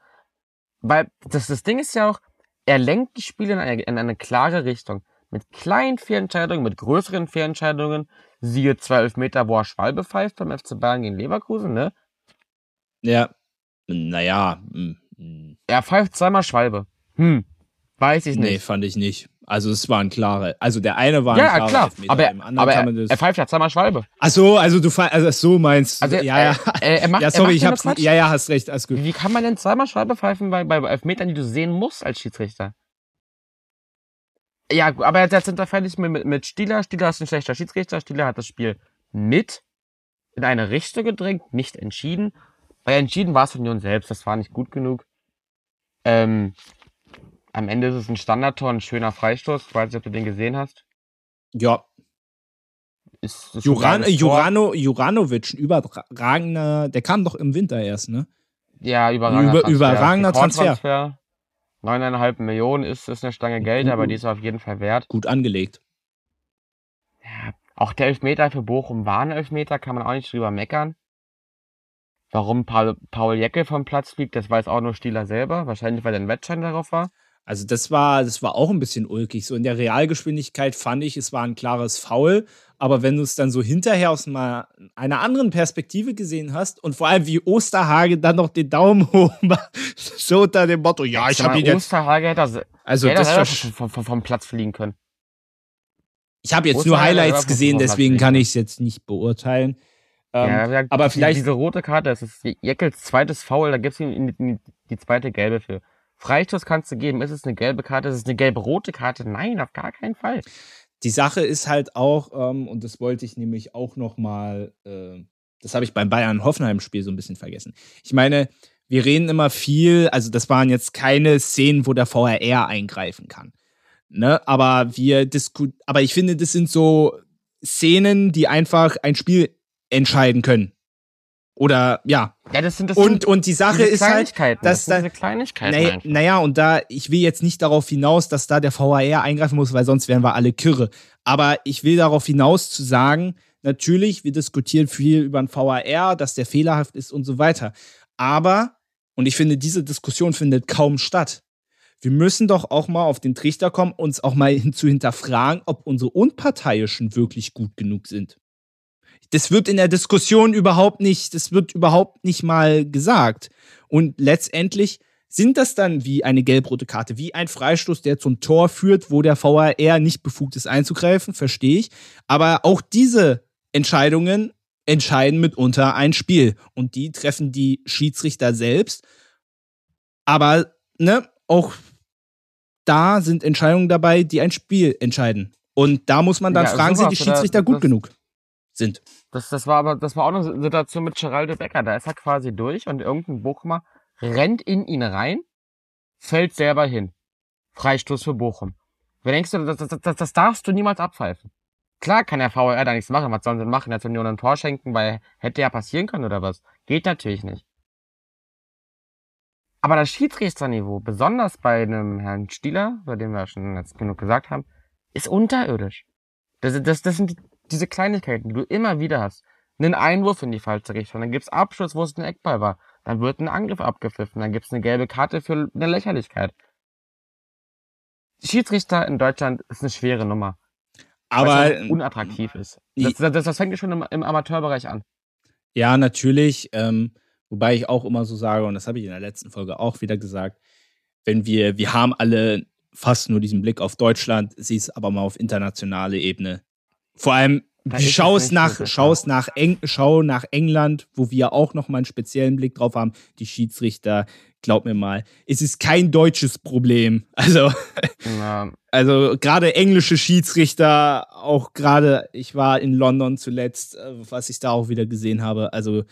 weil das, das Ding ist ja auch, er lenkt die Spiele in eine, in eine klare Richtung. Mit kleinen Fehlentscheidungen, mit größeren Fehlentscheidungen. Siehe 12 Meter, wo er Schwalbe pfeift beim FC Bayern gegen Leverkusen, ne? Ja. Naja. Hm, hm. Er pfeift zweimal Schwalbe. Hm. Weiß ich nicht. Nee, fand ich nicht. Also es waren klare. Also der eine war ein ja, klar. Elfmeter, aber, aber er, er, pfeift ja zweimal Schwalbe. Ach so, also du also so meinst. Also ja, ja. Er, er macht, ja, sorry, ich hab's. Ja, ja, hast recht. Alles gut. Wie kann man denn zweimal Schwalbe pfeifen bei, bei Elfmetern, die du sehen musst als Schiedsrichter? Ja, aber jetzt sind wir fertig mit, mit Stieler. Stieler ist ein schlechter Schiedsrichter. Stieler hat das Spiel mit in eine Richtung gedrängt, nicht entschieden. Weil entschieden war es Union selbst. Das war nicht gut genug. Ähm, am Ende ist es ein Standardtor, ein schöner Freistoß. Ich weiß nicht, ob du den gesehen hast. Ja. Ist, ist Juran, Jurano, Juranovic, ein überragender, der kam doch im Winter erst, ne? Ja, überragender Über, Transfer. Überragender Transfer. Transfer. 9,5 Millionen ist, ist eine Stange Geld, aber die ist auf jeden Fall wert. Gut angelegt. Ja, auch der Elfmeter für Bochum war ein Elfmeter, kann man auch nicht drüber meckern. Warum Paul, Paul Jeckel vom Platz fliegt, das weiß auch nur Stieler selber. Wahrscheinlich, weil er ein Wettschein darauf war. Also das war, das war auch ein bisschen ulkig. So in der Realgeschwindigkeit fand ich, es war ein klares Foul. Aber wenn du es dann so hinterher aus mal einer anderen Perspektive gesehen hast und vor allem wie Osterhage dann noch den Daumen hoch macht, so unter dem Motto, ja, ich habe ihn jetzt. Osterhage hätte das, also hätte das vom, vom, vom Platz fliegen können. Ich habe jetzt Osterhage nur Highlights gesehen, deswegen kann ich es jetzt nicht beurteilen. Ähm, ja, aber vielleicht diese rote Karte, das ist Jeckels zweites Foul, da gibt es ihm die, die zweite gelbe für. Freistoß kannst du geben. Ist es eine gelbe Karte? Ist es eine gelbe-rote Karte? Nein, auf gar keinen Fall. Die Sache ist halt auch, ähm, und das wollte ich nämlich auch noch mal, äh, das habe ich beim Bayern-Hoffenheim-Spiel so ein bisschen vergessen. Ich meine, wir reden immer viel, also das waren jetzt keine Szenen, wo der VRR eingreifen kann. Ne? Aber wir diskutieren, aber ich finde, das sind so Szenen, die einfach ein Spiel entscheiden können. Oder ja. Ja, das sind das und, und die Sache ist halt, dass das da, Kleinigkeiten. naja, naja, und da, ich will jetzt nicht darauf hinaus, dass da der VAR eingreifen muss, weil sonst wären wir alle kirre. Aber ich will darauf hinaus zu sagen, natürlich, wir diskutieren viel über den VAR, dass der fehlerhaft ist und so weiter. Aber, und ich finde, diese Diskussion findet kaum statt. Wir müssen doch auch mal auf den Trichter kommen, uns auch mal hin zu hinterfragen, ob unsere Unparteiischen wirklich gut genug sind. Das wird in der Diskussion überhaupt nicht, das wird überhaupt nicht mal gesagt. Und letztendlich sind das dann wie eine gelb-rote Karte, wie ein Freistoß, der zum Tor führt, wo der VAR nicht befugt ist einzugreifen, verstehe ich. Aber auch diese Entscheidungen entscheiden mitunter ein Spiel. Und die treffen die Schiedsrichter selbst. Aber, ne, auch da sind Entscheidungen dabei, die ein Spiel entscheiden. Und da muss man dann Ja, fragen, sind die Schiedsrichter gut genug? Sind. Das, das war aber, das war auch eine Situation mit Geraldo Becker. Da ist er quasi durch und irgendein Bochumer rennt in ihn rein, fällt selber hin. Freistoß für Bochum. Wer denkst du, das, das, das, das darfst du niemals abpfeifen. Klar kann der VAR da nichts machen. Was sollen sie machen? Jetzt Union ein Tor schenken, weil hätte ja passieren können oder was? Geht natürlich nicht. Aber das Schiedsrichterniveau, besonders bei einem Herrn Stieler, bei dem wir schon jetzt genug gesagt haben, ist unterirdisch. Das, das, das sind die, diese Kleinigkeiten, die du immer wieder hast. Einen Einwurf in die falsche Richtung, dann gibt's Abschluss, wo es ein Eckball war. Dann wird ein Angriff abgepfiffen, dann gibt's eine gelbe Karte für eine Lächerlichkeit. Schiedsrichter in Deutschland ist eine schwere Nummer. Aber weil es auch unattraktiv ist. Das, das, das fängt ja schon im, im Amateurbereich an. Ja, natürlich. Ähm, wobei ich auch immer so sage, und das habe ich in der letzten Folge auch wieder gesagt, wenn wir, wir haben alle fast nur diesen Blick auf Deutschland, siehst aber mal auf internationale Ebene. Vor allem, schau nach, wirklich, schau ja. es nach, Eng, schau nach England, wo wir auch noch mal einen speziellen Blick drauf haben. Die Schiedsrichter, glaub mir mal, es ist kein deutsches Problem. Also, Ja, also gerade englische Schiedsrichter, auch gerade, ich war in London zuletzt, äh, was ich da auch wieder gesehen habe. Also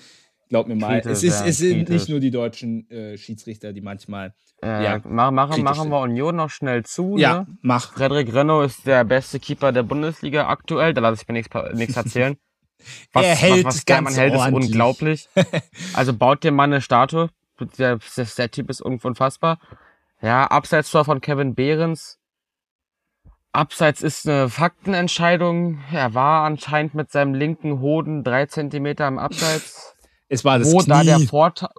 glaub mir mal, Kritisch, es, ist, ja, es sind kritisch. nicht nur die deutschen äh, Schiedsrichter, die manchmal. äh, Ja, machen, machen, kritisch machen wir Union noch schnell zu. Ja, Ne? mach. Frederik Renno ist der beste Keeper der Bundesliga aktuell, da lasse ich mir nichts erzählen. Was, Er hält was, was der Mann hält, ist ordentlich. unglaublich. Also baut dir mal eine Statue. Der, der, der Typ ist unfassbar. Ja, Abseits-Tor von Kevin Behrens. Abseits ist eine Faktenentscheidung. Er war anscheinend mit seinem linken Hoden drei Zentimeter im Abseits. Es war das wo da der Knie. Vorteil,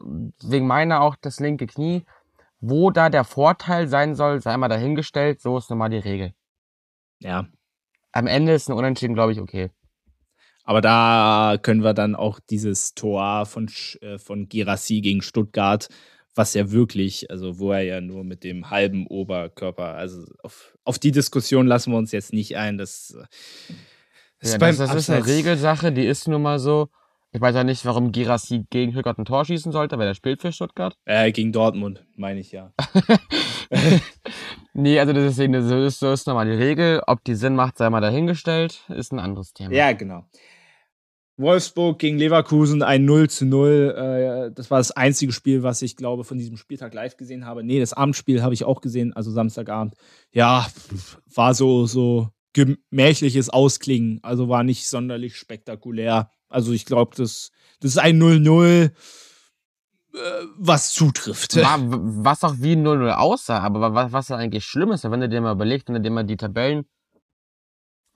wegen meiner auch das linke Knie, wo da der Vorteil sein soll, sei mal dahingestellt, so ist nun mal die Regel. Ja, Am Ende ist ein Unentschieden, glaube ich, okay. aber da können wir dann auch dieses Tor von, äh, von Girassi gegen Stuttgart, was ja wirklich, also wo er ja nur mit dem halben Oberkörper, also auf, auf die Diskussion lassen wir uns jetzt nicht ein. Das, äh, Ja, beim das, das ist eine Regelsache, die ist nun mal so. Ich weiß ja nicht, warum Girassi gegen Stuttgart ein Tor schießen sollte, weil er spielt für Stuttgart. Äh, gegen Dortmund, meine ich ja. Nee, also deswegen, das ist, so ist nochmal die Regel. Ob die Sinn macht, sei mal dahingestellt, ist ein anderes Thema. Ja, genau. Wolfsburg gegen Leverkusen ein 0 zu 0. Äh, das war das einzige Spiel, was ich glaube von diesem Spieltag live gesehen habe. Nee, das Abendspiel habe ich auch gesehen, also Samstagabend. Ja, war so, so gemächliches Ausklingen. Also war nicht sonderlich spektakulär. Also ich glaube, das, das ist ein 0-0, äh, was zutrifft. War, was auch wie 0-0 aussah, aber was, was eigentlich schlimm ist, wenn du dir mal überlegst, wenn du dir mal die Tabellen,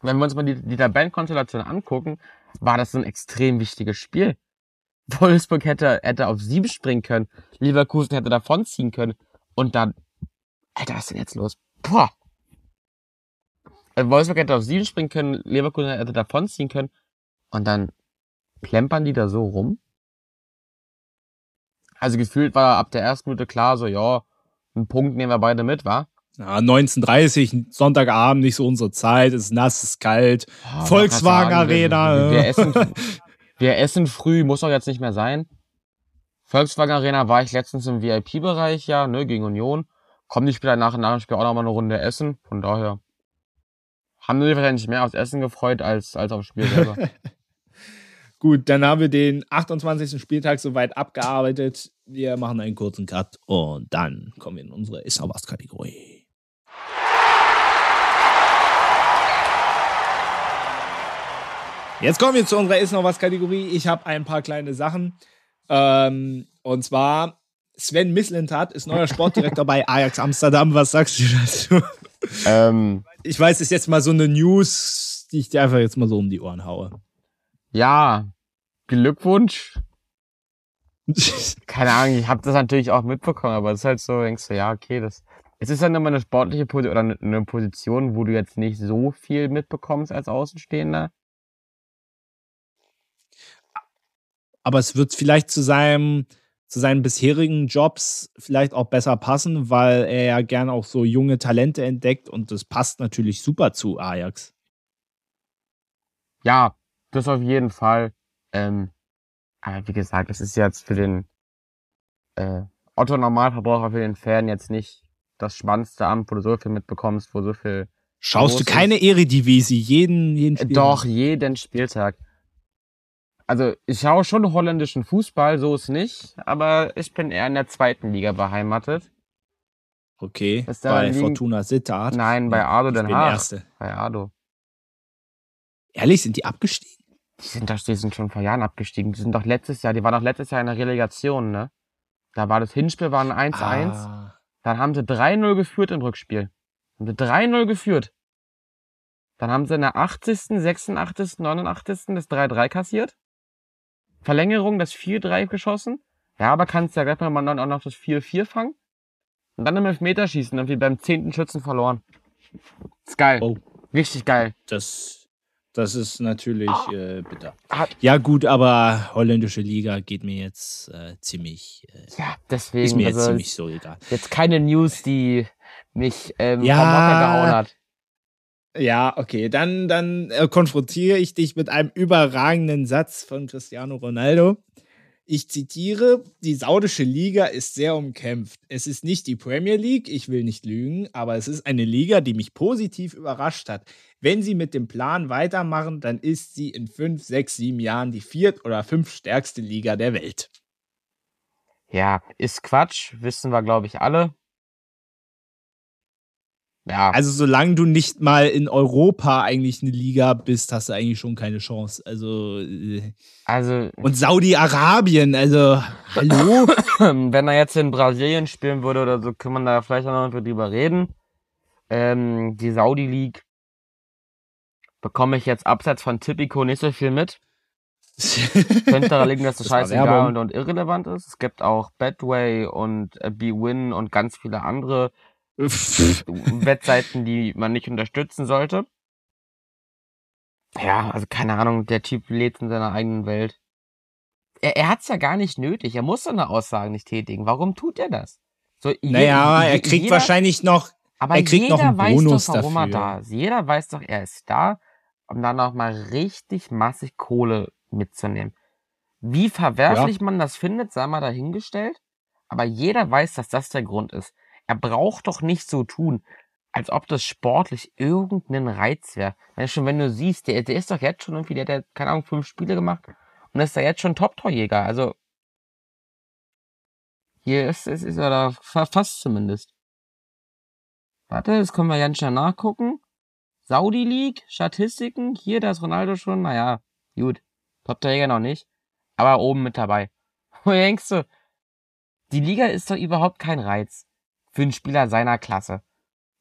wenn wir uns mal die, die Tabellenkonstellation angucken, war das ein extrem wichtiges Spiel. Wolfsburg hätte, hätte auf sieben springen können, Leverkusen hätte davonziehen können und dann, Alter, was ist denn jetzt los? Boah. Äh, Wolfsburg hätte auf sieben springen können, Leverkusen hätte davonziehen können und dann plempern die da so rum. Also gefühlt war ab der ersten Minute klar, so, ja, einen Punkt nehmen wir beide mit, war. Ja, 19.30 Sonntagabend, nicht so unsere Zeit, ist nass, ist kalt. Oh, Volkswagen Arena, Wir, wir, ja. essen, wir essen früh, muss doch jetzt nicht mehr sein. Volkswagen Arena war ich letztens im VIP-Bereich, ja, ne, gegen Union. Kommen die Spieler nach, nach dem Spiel auch noch mal eine Runde essen. Von daher haben wir wahrscheinlich mehr aufs Essen gefreut als, als aufs Spiel selber. Gut, dann haben wir den 28. Spieltag soweit abgearbeitet. Wir machen einen kurzen Cut und dann kommen wir in unsere Ist noch was Kategorie. Jetzt kommen wir zu unserer Ist noch was Kategorie. Ich habe ein paar kleine Sachen. Ähm, und zwar Sven Mislintat ist neuer Sportdirektor bei Ajax Amsterdam. Was sagst du dazu? Ähm, ich weiß, es ist jetzt mal so eine News, die ich dir einfach jetzt mal so um die Ohren haue. Ja, Glückwunsch. Keine Ahnung, ich habe das natürlich auch mitbekommen, aber es ist halt so, denkst du, ja, okay, das. Es ist dann immer eine sportliche Position oder eine Position, wo du jetzt nicht so viel mitbekommst als Außenstehender. Aber es wird vielleicht zu seinem, zu seinen bisherigen Jobs vielleicht auch besser passen, weil er ja gerne auch so junge Talente entdeckt und das passt natürlich super zu Ajax. Ja, das auf jeden Fall. Ähm, aber wie gesagt, es ist jetzt für den äh, Otto Normalverbraucher, für den Fan jetzt nicht das spannendste Amt, wo du so viel mitbekommst, wo so viel. Schaust du keine Eredivisie jeden, jeden Spieltag? Doch, jeden Spieltag. Also, ich schaue schon holländischen Fußball, so ist nicht, aber ich bin eher in der zweiten Liga beheimatet. Okay, bei liegen... Fortuna Sittard? Nein, bei Ado Den Haag. Erste. Bei Ado. Ehrlich, sind die abgestiegen? Die sind, doch, die sind schon vor Jahren abgestiegen. Die sind doch letztes Jahr, die waren doch letztes Jahr in der Relegation, ne? Da war das Hinspiel war ein 1-1. Ah. Dann haben sie 3-0 geführt im Rückspiel. Haben sie 3-0 geführt. Dann haben sie in der 80., 86., 89. das 3-3 kassiert. Verlängerung das 4-3 geschossen. Ja, aber kannst ja gleich mal auch noch das 4-4 fangen. Und dann im Elfmeterschießen irgendwie beim zehnten Schützen verloren. Ist geil. Oh. Richtig geil. Das, das ist natürlich ah. äh, bitter. Ja, gut, aber holländische Liga geht mir jetzt äh, ziemlich. Äh, ja, deswegen. Ist mir jetzt also ziemlich so egal. Jetzt keine News, die mich ähm, ja, vom Mocker gehauen hat. Ja, okay, dann, dann äh, konfrontiere ich dich mit einem überragenden Satz von Cristiano Ronaldo. Ich zitiere, die saudische Liga ist sehr umkämpft. Es ist nicht die Premier League, ich will nicht lügen, aber es ist eine Liga, die mich positiv überrascht hat. Wenn sie mit dem Plan weitermachen, dann ist sie in fünf, sechs, sieben Jahren die viert- oder fünftstärkste Liga der Welt. Ja, ist Quatsch, wissen wir, glaube ich, alle. Ja. Also solange du nicht mal in Europa eigentlich eine Liga bist, hast du eigentlich schon keine Chance. Also, äh, also und Saudi-Arabien, also hallo. Wenn er jetzt in Brasilien spielen würde oder so, können wir da vielleicht auch noch drüber reden. Ähm, die Saudi League bekomme ich jetzt abseits von Tipico nicht so viel mit. Könnte daran liegen, dass das, das scheißegal und, und irrelevant ist. Es gibt auch Badway und äh, B-Win und ganz viele andere Webseiten, die man nicht unterstützen sollte. Ja, also keine Ahnung, der Typ lebt in seiner eigenen Welt. Er, er hat's ja gar nicht nötig. Er muss so eine Aussage nicht tätigen. Warum tut er das? So, naja, je, er kriegt jeder, wahrscheinlich noch, aber er kriegt noch einen Bonus doch, warum dafür. er da ist. Jeder weiß doch, er ist da, um dann auch mal richtig massig Kohle mitzunehmen. Wie verwerflich ja. man das findet, sei mal dahingestellt. Aber jeder weiß, dass das der Grund ist. Er braucht doch nicht so tun, als ob das sportlich irgendeinen Reiz wäre. Wenn schon, wenn du siehst, der, der ist doch jetzt schon irgendwie, der hat, ja, keine Ahnung, fünf Spiele gemacht und ist da jetzt schon Top-Torjäger. Also, hier ist, ist, ist er da fast zumindest. Warte, das können wir ganz schnell nachgucken. Saudi League, Statistiken, hier, da ist Ronaldo schon, naja, gut. Top-Torjäger noch nicht, aber oben mit dabei. Wo denkst du, die Liga ist doch überhaupt kein Reiz für einen Spieler seiner Klasse.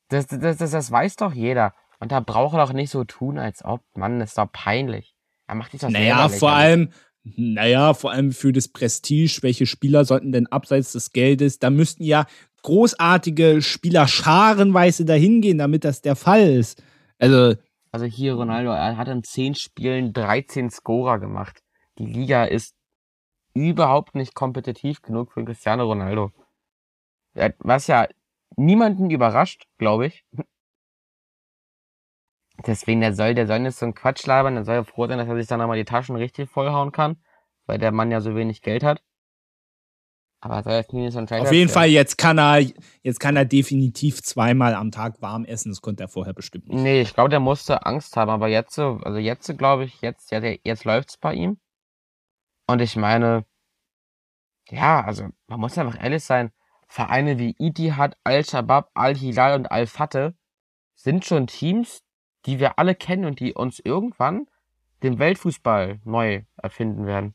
Das, das, das, das weiß doch jeder. Und da braucht er doch nicht so tun, als ob. Mann, das ist doch peinlich. Er macht dich doch Naja, vor allem, naja, vor allem für das Prestige, welche Spieler sollten denn abseits des Geldes, da müssten ja großartige Spieler scharenweise dahin gehen, damit das der Fall ist. Also. Also hier, Ronaldo, er hat in 10 Spielen 13 Scorer gemacht. Die Liga ist überhaupt nicht kompetitiv genug für Cristiano Ronaldo. Was ja niemanden überrascht, glaube ich. Deswegen, der soll, der soll nicht so einen Quatsch labern, der soll froh sein, dass er sich dann nochmal die Taschen richtig vollhauen kann, weil der Mann ja so wenig Geld hat. Aber soll jetzt nie so ein Auf jeden Fall, jetzt kann er, jetzt kann er definitiv zweimal am Tag warm essen, das konnte er vorher bestimmt nicht. Nee, ich glaube, der musste Angst haben, aber jetzt so, also jetzt glaube ich, jetzt, ja, jetzt läuft's bei ihm. Und ich meine, ja, also, man muss einfach ehrlich sein, Vereine wie Itihad, Al-Shabaab, Al-Hilal und Al-Fateh sind schon Teams, die wir alle kennen und die uns irgendwann den Weltfußball neu erfinden werden.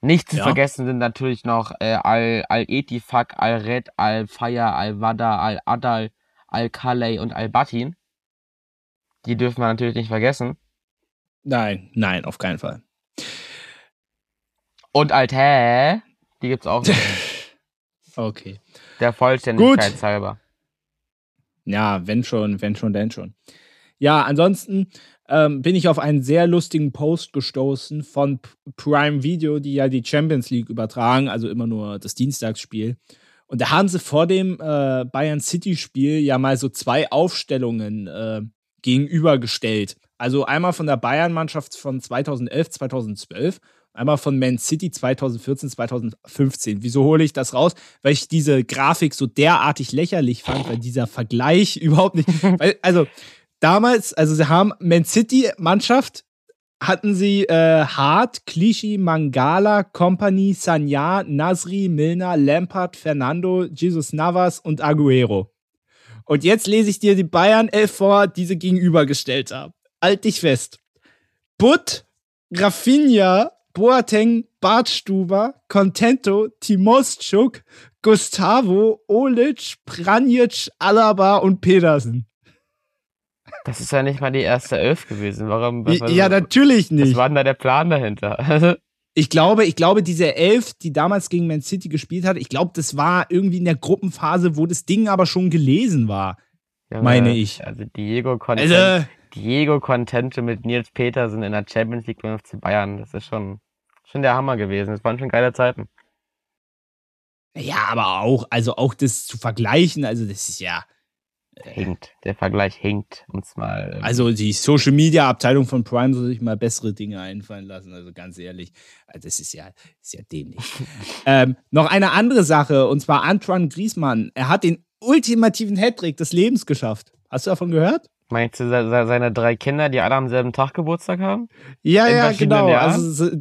Nicht zu Ja. vergessen sind natürlich noch äh, Al, Al Etifak, Al Red, Al Faya, Al Wada, Al Adal, Al Kalei und Al Batin. Die dürfen wir natürlich nicht vergessen. Nein, nein, auf keinen Fall. Und Al Tä, die gibt's auch. Okay. Der Vollständigkeit halber. Ja, wenn schon, wenn schon, denn schon. Ja, ansonsten ähm, bin ich auf einen sehr lustigen Post gestoßen von Prime Video, die ja die Champions League übertragen, also immer nur das Dienstagsspiel. Und da haben sie vor dem äh, Bayern City-Spiel ja mal so zwei Aufstellungen äh, gegenübergestellt. Also einmal von der Bayern-Mannschaft von 2011, 2012, einmal von Man City 2014, 2015. Wieso hole ich das raus? Weil ich diese Grafik so derartig lächerlich fand, weil dieser Vergleich überhaupt nicht. Weil, also damals, also sie haben Man City Mannschaft hatten sie äh, Hart, Clichy, Mangala, Company, Sanya, Nasri, Milner, Lampard, Fernando, Jesus Navas und Aguero. Und jetzt lese ich dir die Bayern 11 vor, die sie gegenübergestellt haben. Halt dich fest. Butt, Rafinha, Boateng, Bartstuber, Contento, Timoschuk, Gustavo, Olic, Pranjic, Alaba und Pedersen. Das ist ja nicht mal die erste Elf gewesen. Warum? Was, was, Ja, natürlich was nicht. war denn da der Plan dahinter? Ich glaube, ich glaube, diese Elf, die damals gegen Man City gespielt hat, ich glaube, das war irgendwie in der Gruppenphase, wo das Ding aber schon gelesen war. Junge, Meine ich. Also Diego Contente, Also, Diego Contente mit Nils Petersen in der Champions League beim FC Bayern. Das ist schon, schon der Hammer gewesen. Das waren schon geile Zeiten. ja, aber auch, also auch das zu vergleichen, also das ist ja, Hinkt. Der Vergleich hinkt. Uns mal. ähm, also die Social Media Abteilung von Prime soll sich mal bessere Dinge einfallen lassen, also ganz ehrlich, also das ist ja, ist ja dämlich. ähm, noch eine andere Sache, und zwar Antoine Griezmann. Er hat den ultimativen Hattrick des Lebens geschafft. Hast du davon gehört? Meinst du se- se- seine drei Kinder, die alle am selben Tag Geburtstag haben? Ja, In ja, genau. Jahren? Also, so-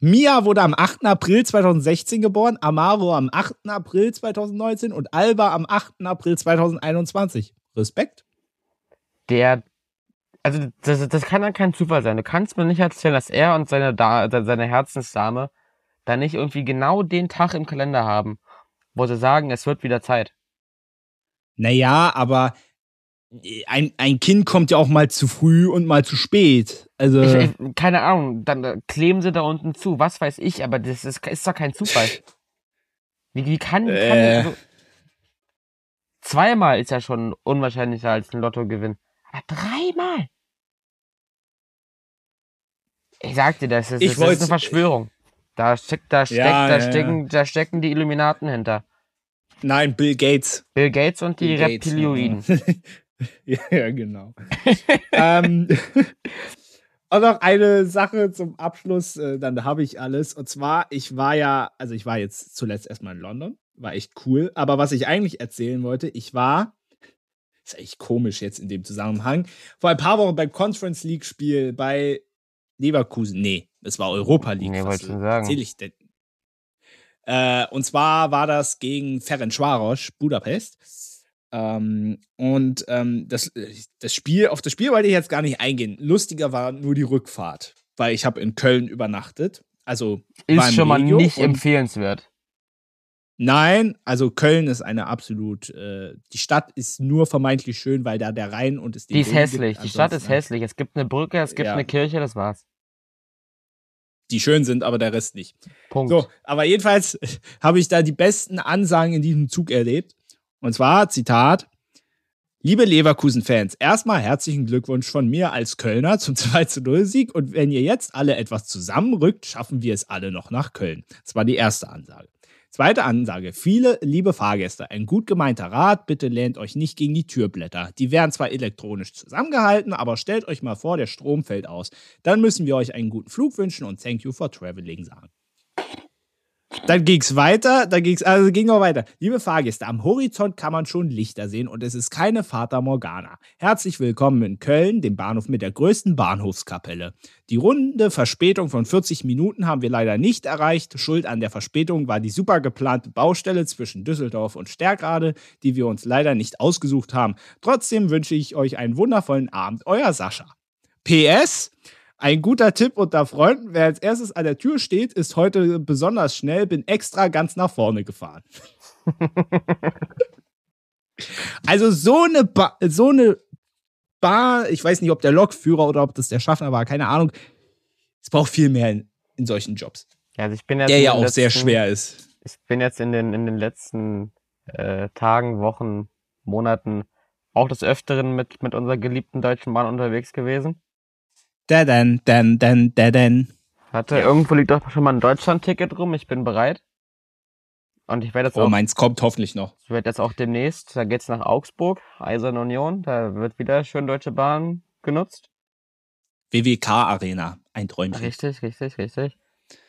Mia wurde am 8. April 2016 geboren, Amaro am 8. April 2019 und Alba am 8. April 2021. Respekt. Der. Also, das, das kann ja kein Zufall sein. Du kannst mir nicht erzählen, dass er und seine, da seine Herzensdame da nicht irgendwie genau den Tag im Kalender haben, wo sie sagen, es wird wieder Zeit. Naja, aber ein, ein Kind kommt ja auch mal zu früh und mal zu spät. Also, Ich, ich, keine Ahnung, dann äh, kleben sie da unten zu, was weiß ich, aber das ist, ist doch kein Zufall. Wie, wie kann, kann Äh. also, zweimal ist ja schon unwahrscheinlicher als ein Lottogewinn. Aber dreimal! Ich sag dir, das ist, Ich das ist eine Verschwörung. Da steckt, da steckt, Ja, da ja, stecken, da stecken die Illuminaten hinter. nein, Bill Gates. Bill Gates und die Bill Gates, Reptilioiden. ja, ja, genau. ähm, und noch eine Sache zum Abschluss, äh, dann habe ich alles. Und zwar, ich war ja, also ich war jetzt zuletzt erstmal in London, war echt cool. Aber was ich eigentlich erzählen wollte, ich war, ist eigentlich komisch jetzt in dem Zusammenhang, vor ein paar Wochen beim Conference League Spiel bei Leverkusen. Nee, es war Europa League. Nee, Was wollte ich schon sagen. erzähl ich denn? Äh, und zwar war das gegen Ferencvaros, Budapest. Ähm, und ähm, das, das Spiel, auf das Spiel wollte ich jetzt gar nicht eingehen. Lustiger war nur die Rückfahrt, weil ich habe in Köln übernachtet. Also Ist schon mal Regio nicht empfehlenswert. Nein, also Köln ist eine absolut. Äh, die Stadt ist nur vermeintlich schön, weil da der Rhein und es den Die ist gibt. hässlich. Die Stadt ist hässlich. Es gibt eine Brücke, es gibt Ja. eine Kirche, das war's. Die schön sind, aber der Rest nicht. Punkt. So, aber jedenfalls habe ich da die besten Ansagen in diesem Zug erlebt. Und zwar, Zitat, Liebe Leverkusen-Fans, erstmal herzlichen Glückwunsch von mir als Kölner zum 2-0-Sieg. Und wenn ihr jetzt alle etwas zusammenrückt, schaffen wir es alle noch nach Köln. Das war die erste Ansage. Zweite Ansage. Viele liebe Fahrgäste, ein gut gemeinter Rat, bitte lehnt euch nicht gegen die Türblätter. Die werden zwar elektronisch zusammengehalten, aber stellt euch mal vor, der Strom fällt aus. Dann müssen wir euch einen guten Flug wünschen und thank you for traveling sagen. Dann ging's weiter, dann ging's, also ging noch weiter. Liebe Fahrgäste, am Horizont kann man schon Lichter sehen und es ist keine Fata Morgana. Herzlich willkommen in Köln, dem Bahnhof mit der größten Bahnhofskapelle. Die runde Verspätung von 40 Minuten haben wir leider nicht erreicht. Schuld an der Verspätung war die super geplante Baustelle zwischen Düsseldorf und Stärkrade, die wir uns leider nicht ausgesucht haben. Trotzdem wünsche ich euch einen wundervollen Abend. Euer Sascha. PS, ein guter Tipp unter Freunden, wer als erstes an der Tür steht, ist heute besonders schnell, bin extra ganz nach vorne gefahren. also so eine, ba so eine Bar, ich weiß nicht, ob der Lokführer oder ob das der Schaffner war, keine Ahnung. Es braucht viel mehr in, in solchen Jobs. Ja, also ich bin jetzt der ja auch letzten, sehr schwer ist. Ich bin jetzt in den, in den letzten äh, Tagen, Wochen, Monaten auch des Öfteren mit, mit unserer geliebten Deutschen Bahn unterwegs gewesen. Da dann, dann, dann, da dann. Hatte, ja. irgendwo liegt doch schon mal ein Deutschland-Ticket rum, ich bin bereit. Und ich werde jetzt oh, auch. meins kommt hoffentlich noch. Ich werde jetzt auch demnächst, da geht's nach Augsburg, Eisern Union, da wird wieder schön Deutsche Bahn genutzt. WWK Arena, ein Träumchen. Richtig, richtig, richtig.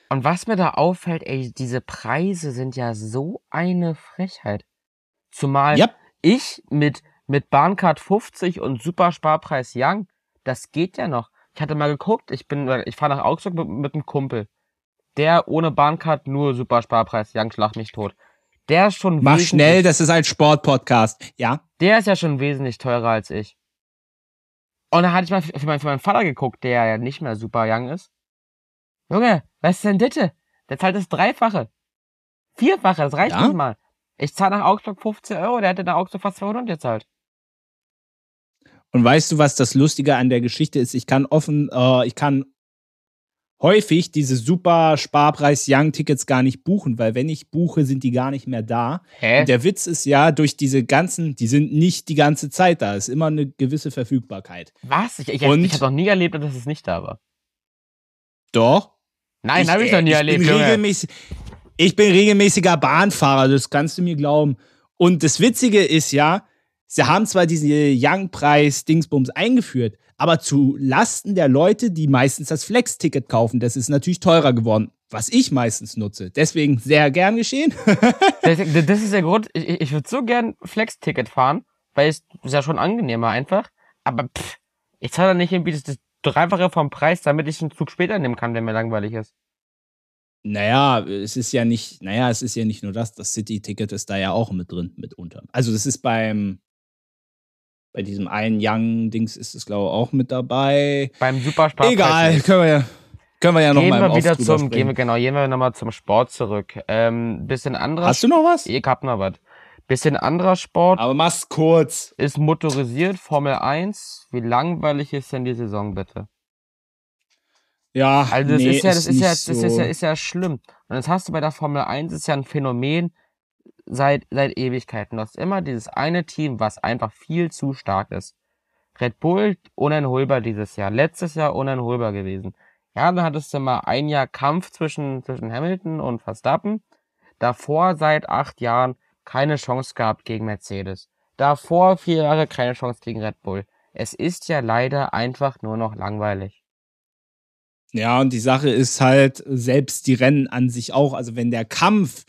Und was mir da auffällt, ey, diese Preise sind ja so eine Frechheit. Zumal yep. ich mit, mit Bahncard 50 und Supersparpreis Young, das geht ja noch. Ich hatte mal geguckt, ich bin, ich fahre nach Augsburg mit, mit einem Kumpel. Der ohne Bahncard nur Supersparpreis Young schlag mich tot. Der ist schon Mach schnell, das ist ein Sportpodcast. Ja. Der ist ja schon wesentlich teurer als ich. Und da hatte ich mal für, meinen, für meinen Vater geguckt, der ja nicht mehr super young ist. Junge, was ist denn bitte? Der zahlt das Dreifache. Vierfache, das reicht ja? nicht mal. Ich zahle nach Augsburg 15 Euro, der hätte nach Augsburg fast 200 gezahlt. Und weißt du, was das Lustige an der Geschichte ist? Ich kann offen, äh, ich kann häufig diese super Sparpreis Young Tickets gar nicht buchen, weil wenn ich buche, sind die gar nicht mehr da. Hä? Und der Witz ist ja, durch diese ganzen, die sind nicht die ganze Zeit da. Es ist immer eine gewisse Verfügbarkeit. Was? Ich, ich, ich habe noch nie erlebt, dass es nicht da war. Doch. Nein, habe ich noch nie ich erlebt. Bin ich bin regelmäßiger Bahnfahrer, das kannst du mir glauben. Und das Witzige ist ja, sie haben zwar diese Young-Preis-Dingsbums eingeführt, aber zu Lasten der Leute, die meistens das Flex-Ticket kaufen. Das ist natürlich teurer geworden, was ich meistens nutze. Deswegen sehr gern geschehen. das, das, ist der Grund, ich, ich würde so gern Flex-Ticket fahren, weil es ist ja schon angenehmer einfach. Aber pff, ich zahle nicht irgendwie das, das Dreifache vom Preis, damit ich einen Zug später nehmen kann, der mir langweilig ist. Naja, es ist ja nicht, naja, es ist ja nicht nur das, das City-Ticket ist da ja auch mit drin, mitunter. Also das ist beim, bei diesem einen Young-Dings ist es, glaube ich, auch mit dabei. Beim Supersparpreis. Egal, können wir ja, können wir ja gehen noch mal wir wieder zum, gehen wir, Genau, gehen wir nochmal zum Sport zurück. Ähm, bisschen anderer. Hast du noch was? Ich hab noch was. Bisschen anderer Sport. Aber mach's kurz. Ist motorisiert, Formel 1. Wie langweilig ist denn die Saison bitte? Ja, also das nee, ist ja, das ist, ist ja, das so. ist ja, ist ja schlimm. Und das hast du bei der Formel 1 ist ja ein Phänomen seit, seit Ewigkeiten. Du hast immer dieses eine Team, was einfach viel zu stark ist. Red Bull uneinholbar dieses Jahr. Letztes Jahr uneinholbar gewesen. Ja, dann hattest du mal ein Jahr Kampf zwischen, zwischen Hamilton und Verstappen. Davor seit acht Jahren keine Chance gehabt gegen Mercedes. Davor vier Jahre keine Chance gegen Red Bull. Es ist ja leider einfach nur noch langweilig. Ja, und die Sache ist halt, selbst die Rennen an sich auch, also wenn der Kampf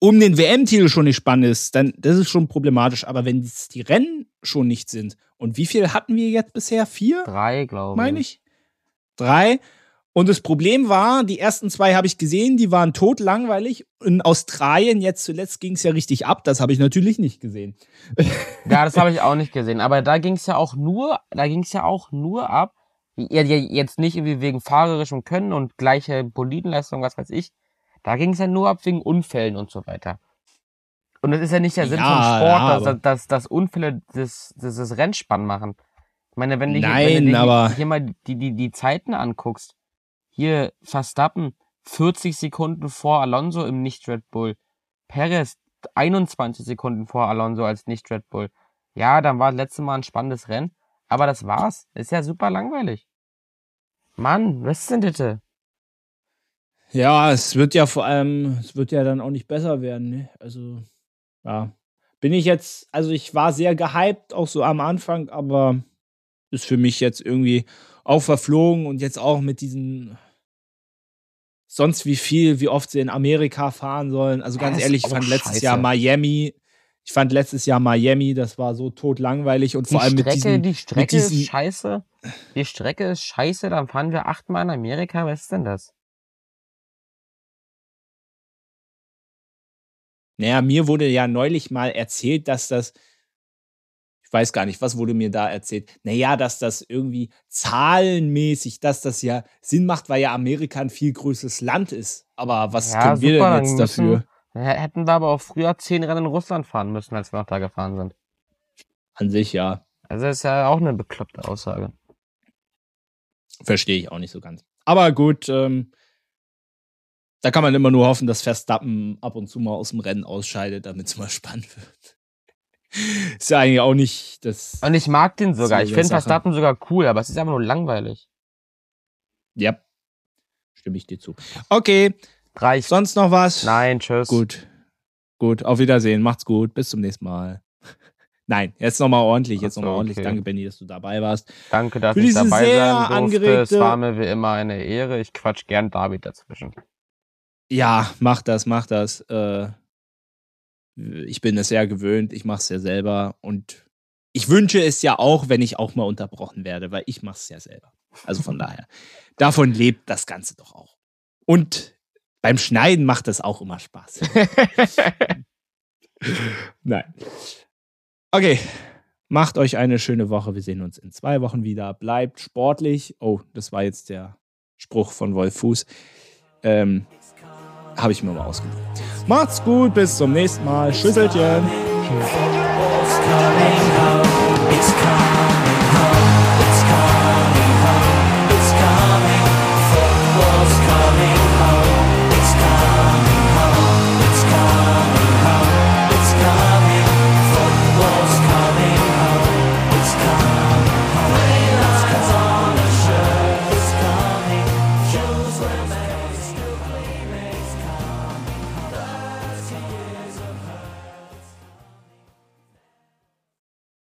um den WM-Titel schon nicht spannend ist, dann das ist schon problematisch. Aber wenn es die Rennen schon nicht sind, und wie viel hatten wir jetzt bisher? Vier? Drei, glaube ich. Meine ich. Drei. Und das Problem war, die ersten zwei habe ich gesehen, die waren totlangweilig. In Australien jetzt zuletzt ging es ja richtig ab. Das habe ich natürlich nicht gesehen. Ja, das habe ich auch nicht gesehen. Aber da ging es ja auch nur, da ging es ja auch nur ab. Jetzt nicht irgendwie wegen fahrerischem Können und gleiche Bolidenleistung, was weiß ich. Da ging es ja nur ab wegen Unfällen und so weiter. Und es ist ja nicht der Sinn ja, vom Sport, ja, dass, dass, dass Unfälle das, das, das Rennspann machen. Ich meine, wenn du, Nein, wenn du aber hier mal die, die, die Zeiten anguckst, hier Verstappen 40 Sekunden vor Alonso im Nicht-Red Bull. Perez 21 Sekunden vor Alonso als Nicht-Red Bull. Ja, dann war das letzte Mal ein spannendes Rennen. Aber das war's. Ist ja super langweilig. Mann, was ist denn bitte? Ja, es wird ja vor allem, es wird ja dann auch nicht besser werden, ne? Also, ja. Bin ich jetzt, also ich war sehr gehypt, auch so am Anfang, aber ist für mich jetzt irgendwie auch verflogen und jetzt auch mit diesen sonst wie viel, wie oft sie in Amerika fahren sollen. Also ganz ehrlich, ich fand letztes scheiße. Jahr Miami, ich fand letztes Jahr Miami, das war so totlangweilig und die vor allem Strecke, mit diesen, die Strecke diesen, ist scheiße. Die Strecke ist scheiße, dann fahren wir achtmal in Amerika. Was ist denn das? Naja, mir wurde ja neulich mal erzählt, dass das ich weiß gar nicht, was wurde mir da erzählt? Naja, dass das irgendwie zahlenmäßig, dass das ja Sinn macht, weil ja Amerika ein viel größeres Land ist. Aber was Ja, können wir super, denn dann jetzt müssen- dafür? H- Hätten wir aber auch früher zehn Rennen in Russland fahren müssen, als wir noch da gefahren sind. An sich ja, Also das ist ja auch eine bekloppte Aussage. verstehe ich auch nicht so ganz. Aber gut, ähm, da kann man immer nur hoffen, dass Verstappen ab und zu mal aus dem Rennen ausscheidet, damit es mal spannend wird. Ist ja eigentlich auch nicht das. Und ich mag den sogar. Ich finde. Verstappen sogar cool, aber es ist einfach nur langweilig. Ja, stimme ich dir zu. Okay, Reicht. sonst noch was? Nein, tschüss. Gut. Gut, auf Wiedersehen. Macht's gut. Bis zum nächsten Mal. Nein, jetzt nochmal ordentlich. Jetzt so, nochmal ordentlich. okay. Danke, Benny, dass du dabei warst. Danke, dass Für ich dabei sein durfte. Es war mir wie immer eine Ehre. Ich quatsch gern David dazwischen. Ja, mach das, mach das. Äh, ich bin es sehr gewöhnt. Ich mach's ja selber. Und ich wünsche es ja auch, wenn ich auch mal unterbrochen werde, weil ich mach's ja selber. Also von daher. Davon lebt das Ganze doch auch. Und beim Schneiden macht das auch immer Spaß. Nein. Okay. Macht euch eine schöne Woche. Wir sehen uns in zwei Wochen wieder. Bleibt sportlich. Oh, das war jetzt der Spruch von Wolf Fuß. Ähm, Habe ich mir mal ausgedacht. Macht's gut. Bis zum nächsten Mal. Schüsselchen. Coming